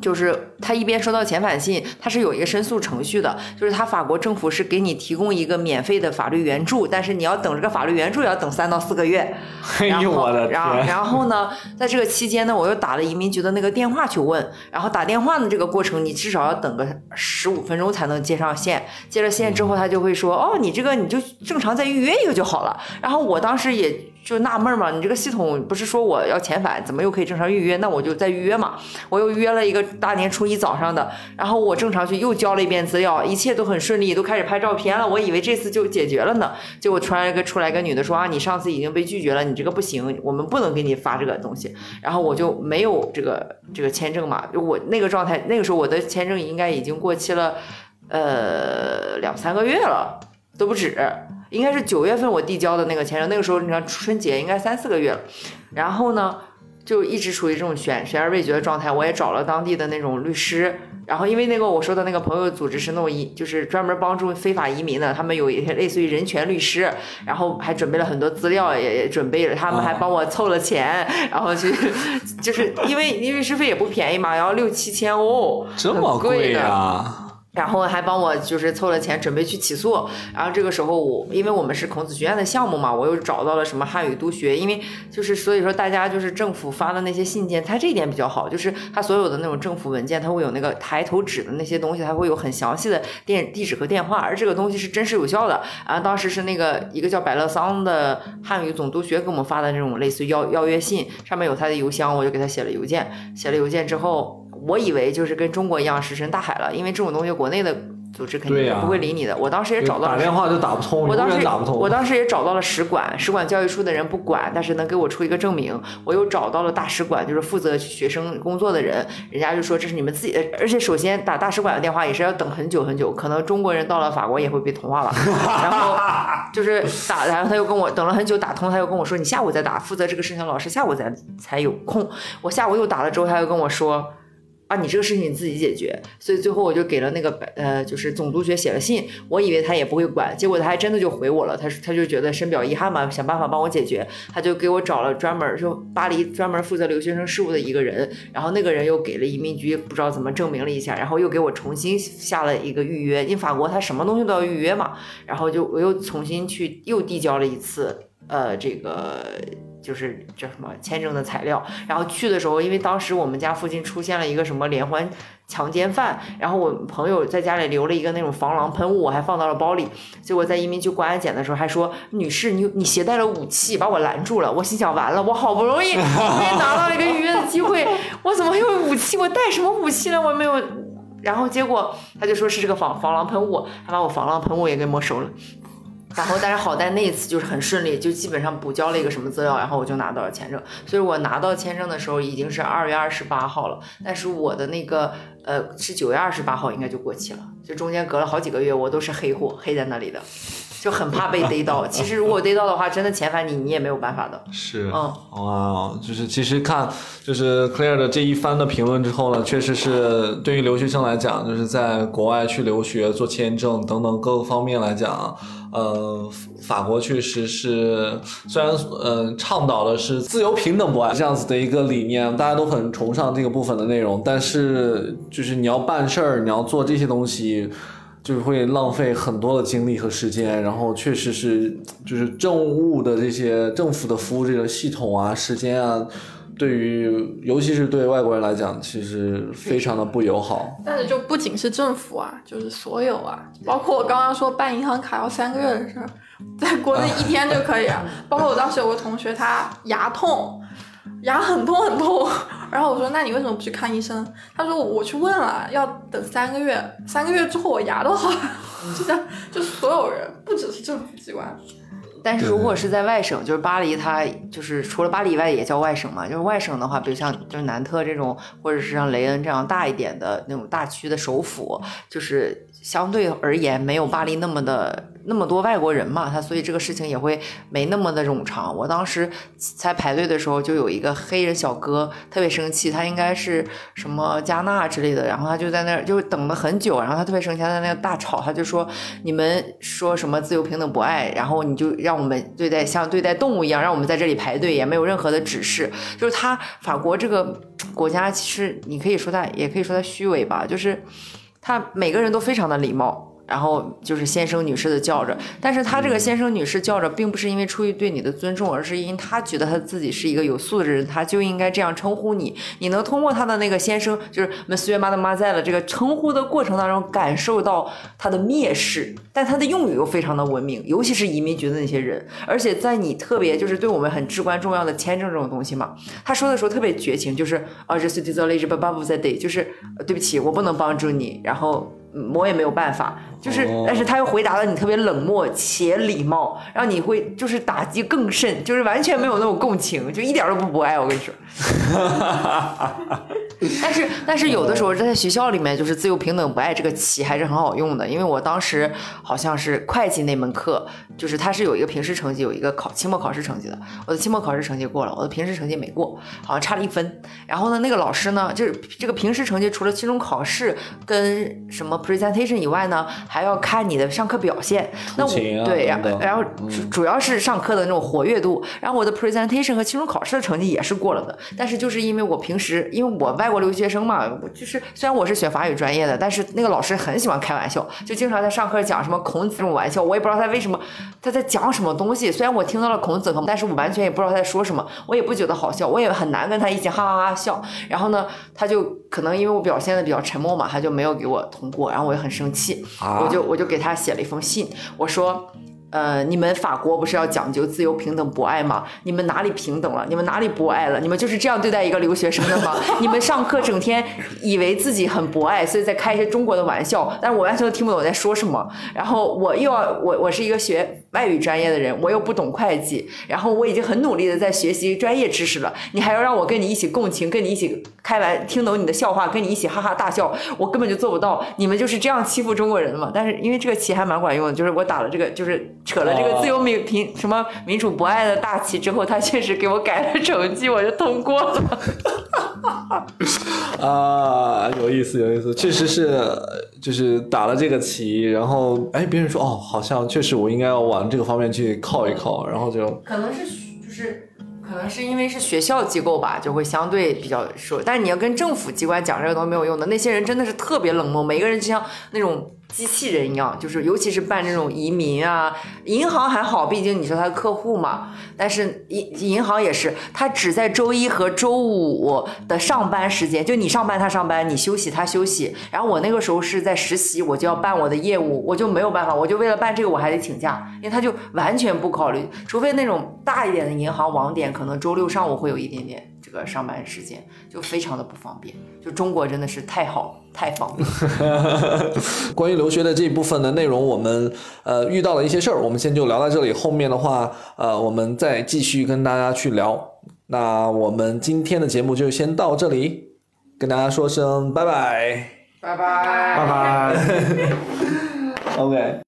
就是他一边收到遣返信，他是有一个申诉程序的，就是他法国政府是给你提供一个免费的法律援助，但是你要等这个法律援助也要等三到四个月。哎呦我的然后天！然后呢，在这个期间呢，我又打了移民局的那个电话去问，然后打电话的这个过程，你至少要等个十五分钟才能接上线。接了线之后，他就会说，哦，你这个你就正常再预约一个就好了。然后我当时也就纳闷嘛，你这个系统不是说我要遣返，怎么又可以正常预约？那我就再预约嘛。我又约了一个大年初一早上的，然后我正常去又交了一遍资料，一切都很顺利，都开始拍照片了。我以为这次就解决了呢，结果突然一个出来个女的说啊，你上次已经被拒绝了，你这个不行，我们不能给你发这个东西。然后我就没有这个这个签证嘛，我那个状态，那个时候我的签证应该已经过期了，呃，两三个月了，都不止。应该是九月份我递交的那个签证，那个时候你看春节应该三四个月了，然后呢，就一直处于这种悬悬而未决的状态。我也找了当地的那种律师，然后因为那个我说的那个朋友组织是那种移，就是专门帮助非法移民的，他们有一些类似于人权律师，然后还准备了很多资料，也也准备了，他们还帮我凑了钱，然后去，就是因为因为律师费也不便宜嘛，然后六七千哦，这么贵的啊？然后还帮我就是凑了钱准备去起诉，然后这个时候我因为我们是孔子学院的项目嘛，我又找到了什么汉语督学，因为就是所以说大家就是政府发的那些信件，它这一点比较好，就是它所有的那种政府文件，它会有那个抬头纸的那些东西，它会有很详细的电地址和电话，而这个东西是真实有效的。然后当时是那个一个叫百乐桑的汉语总督学给我们发的那种类似于邀邀约信，上面有他的邮箱，我就给他写了邮件，写了邮件之后。我以为就是跟中国一样石沉大海了，因为这种东西国内的组织肯定不会理你的。我当时也找到了打电话就打不通，永我当时远打不通。我当时也找到了使馆，使馆教育处的人不管，但是能给我出一个证明。我又找到了大使馆，就是负责学生工作的人，人家就说这是你们自己的，而且首先打大使馆的电话也是要等很久很久，可能中国人到了法国也会被同化了。(laughs) 然后就是打，然后他又跟我等了很久打通，他又跟我说你下午再打，负责这个事情的老师下午再才有空。我下午又打了之后，他又跟我说。啊，你这个事情你自己解决，所以最后我就给了那个呃，就是总督学写了信，我以为他也不会管，结果他还真的就回我了，他他就觉得深表遗憾嘛，想办法帮我解决，他就给我找了专门就巴黎专门负责留学生事务的一个人，然后那个人又给了移民局不知道怎么证明了一下，然后又给我重新下了一个预约，因为法国他什么东西都要预约嘛，然后就我又重新去又递交了一次，呃，这个。就是叫什么签证的材料，然后去的时候，因为当时我们家附近出现了一个什么连环强奸犯，然后我朋友在家里留了一个那种防狼喷雾，我还放到了包里。结果在移民局过安检的时候还说：“女士，你你携带了武器，把我拦住了。”我心想：完了，我好不容易没拿到一个预约的机会，我怎么会有武器？我带什么武器呢？我没有。然后结果他就说是这个防防狼喷雾，他把我防狼喷雾也给没收了。然后，但是好在那一次就是很顺利，就基本上补交了一个什么资料，然后我就拿到了签证。所以我拿到签证的时候已经是二月二十八号了，但是我的那个呃是九月二十八号应该就过期了，就中间隔了好几个月，我都是黑货，黑在那里的，就很怕被逮到。其实如果逮到的话，真的遣返你，你也没有办法的。是，嗯，哇，就是其实看就是 Claire 的这一番的评论之后呢，确实是对于留学生来讲，就是在国外去留学、做签证等等各个方面来讲，呃，法国确实是虽然呃倡导的是自由、平等、博爱这样子的一个理念，大家都很崇尚这个部分的内容，但是就是你要办事儿，你要做这些东西。就是会浪费很多的精力和时间，然后确实是就是政务的这些政府的服务这个系统啊、时间啊，对于尤其是对外国人来讲，其实非常的不友好。但是就不仅是政府啊，就是所有啊，包括我刚刚说办银行卡要三个月的事儿，在国内一天就可以啊。包括我当时有个同学，他牙痛，牙很痛很痛，然后我说那你为什么不去看医生？他说我去问了，要等三个月，三个月之后我牙都好了。(laughs) 就这样，就所有人，不只是政府机关。但是如果是在外省，就是巴黎，它就是除了巴黎以外也叫外省嘛。就是外省的话，比如像就是南特这种，或者是像雷恩这样大一点的那种大区的首府，就是相对而言没有巴黎那么的那么多外国人嘛，他所以这个事情也会没那么的冗长。我当时在排队的时候，就有一个黑人小哥特别生气，他应该是什么加纳之类的，然后他就在那儿就等了很久，然后他特别生气，他在那大吵，他就说你们说什么自由平等博爱，然后你就让我们对待像对待动物一样，让我们在这里排队，也没有任何的指示。就是他法国这个国家，其实你可以说他，也可以说他虚伪吧，就是他每个人都非常的礼貌。然后就是先生女士的叫着，但是他这个先生女士叫着，并不是因为出于对你的尊重，而是因为他觉得他自己是一个有素质的人，他就应该这样称呼你。你能通过他的那个先生，就是 Monsieur Mademoiselle 这个称呼的过程当中，感受到他的蔑视，但他的用语又非常的文明，尤其是移民局的那些人，而且在你特别就是对我们很至关重要的签证这种东西嘛，他说的时候特别绝情，就是啊，je suis désolé, je peux pas vous aider，就是呃对不起，我不能帮助你，然后。嗯我也没有办法，就是，哦但是他又回答了你特别冷漠且礼貌，让你会就是打击更甚，就是完全没有那种共情，就一点儿都不博爱。我跟你说，(laughs) 但是但是有的时候在学校里面，就是自由平等博爱这个旗还是很好用的，因为我当时好像是会计那门课，就是他是有一个平时成绩，有一个考期末考试成绩的。我的期末考试成绩过了，我的平时成绩没过，好像差了一分。然后呢，那个老师呢，就是这个平时成绩除了期中考试跟什么 presentation 以外呢，还要看你的上课表现。那我啊对，然等等然后主主要是上课的那种活跃度，然后我的 presentation 和期中考试的成绩也是过了的，但是就是因为我平时因为我外国留学生嘛，我就是虽然我是学法语专业的，但是那个老师很喜欢开玩笑，就经常在上课讲什么孔子这种玩笑，我也不知道他为什么他在讲什么东西，虽然我听到了孔子和，但是我完全也不知道他在说什么，我也不觉得好笑，我也很难跟他一起哈哈哈笑，然后呢，他就可能因为我表现的比较沉默嘛，他就没有给我通过，然后我也很生气，啊我就我就给他写了一封信，我说。呃，你们法国不是要讲究自由、平等、博爱吗？你们哪里平等了？你们哪里博爱了？你们就是这样对待一个留学生的吗？(laughs) 你们上课整天以为自己很博爱，所以在开一些中国的玩笑，但是我完全都听不懂我在说什么。然后我又要我我是一个学外语专业的人，我又不懂会计，然后我已经很努力的在学习专业知识了，你还要让我跟你一起共情，跟你一起开玩，听懂你的笑话，跟你一起哈哈大笑，我根本就做不到。你们就是这样欺负中国人的嘛？但是因为这个旗还蛮管用的，就是我打了这个，就是扯了这个自由民平什么民主博爱的大旗之后，他确实给我改了成绩，我就通过了。(laughs) 啊，有意思，有意思，确实是，就是打了这个旗，然后哎，别人说哦，好像确实我应该要往往这个方面去靠一靠，然后就可能是就是可能是因为是学校机构吧，就会相对比较说，但是你要跟政府机关讲这个东西没有用的，那些人真的是特别冷漠，每个人就像那种。机器人一样，就是尤其是办这种移民啊，银行还好，毕竟你是他的客户嘛。但是银银行也是，他只在周一和周五的上班时间，就你上班他上班，你休息他休息。然后我那个时候是在实习，我就要办我的业务，我就没有办法，我就为了办这个我还得请假，因为他就完全不考虑，除非那种大一点的银行网点，可能周六上午会有一点点这个上班时间，就非常的不方便。就中国真的是太好太方便。(laughs) 关于留学的这一部分的内容，我们呃遇到了一些事儿，我们先就聊到这里。后面的话，呃，我们再继续跟大家去聊。那我们今天的节目就先到这里，跟大家说声拜拜。拜拜拜拜。(laughs) (laughs) OK。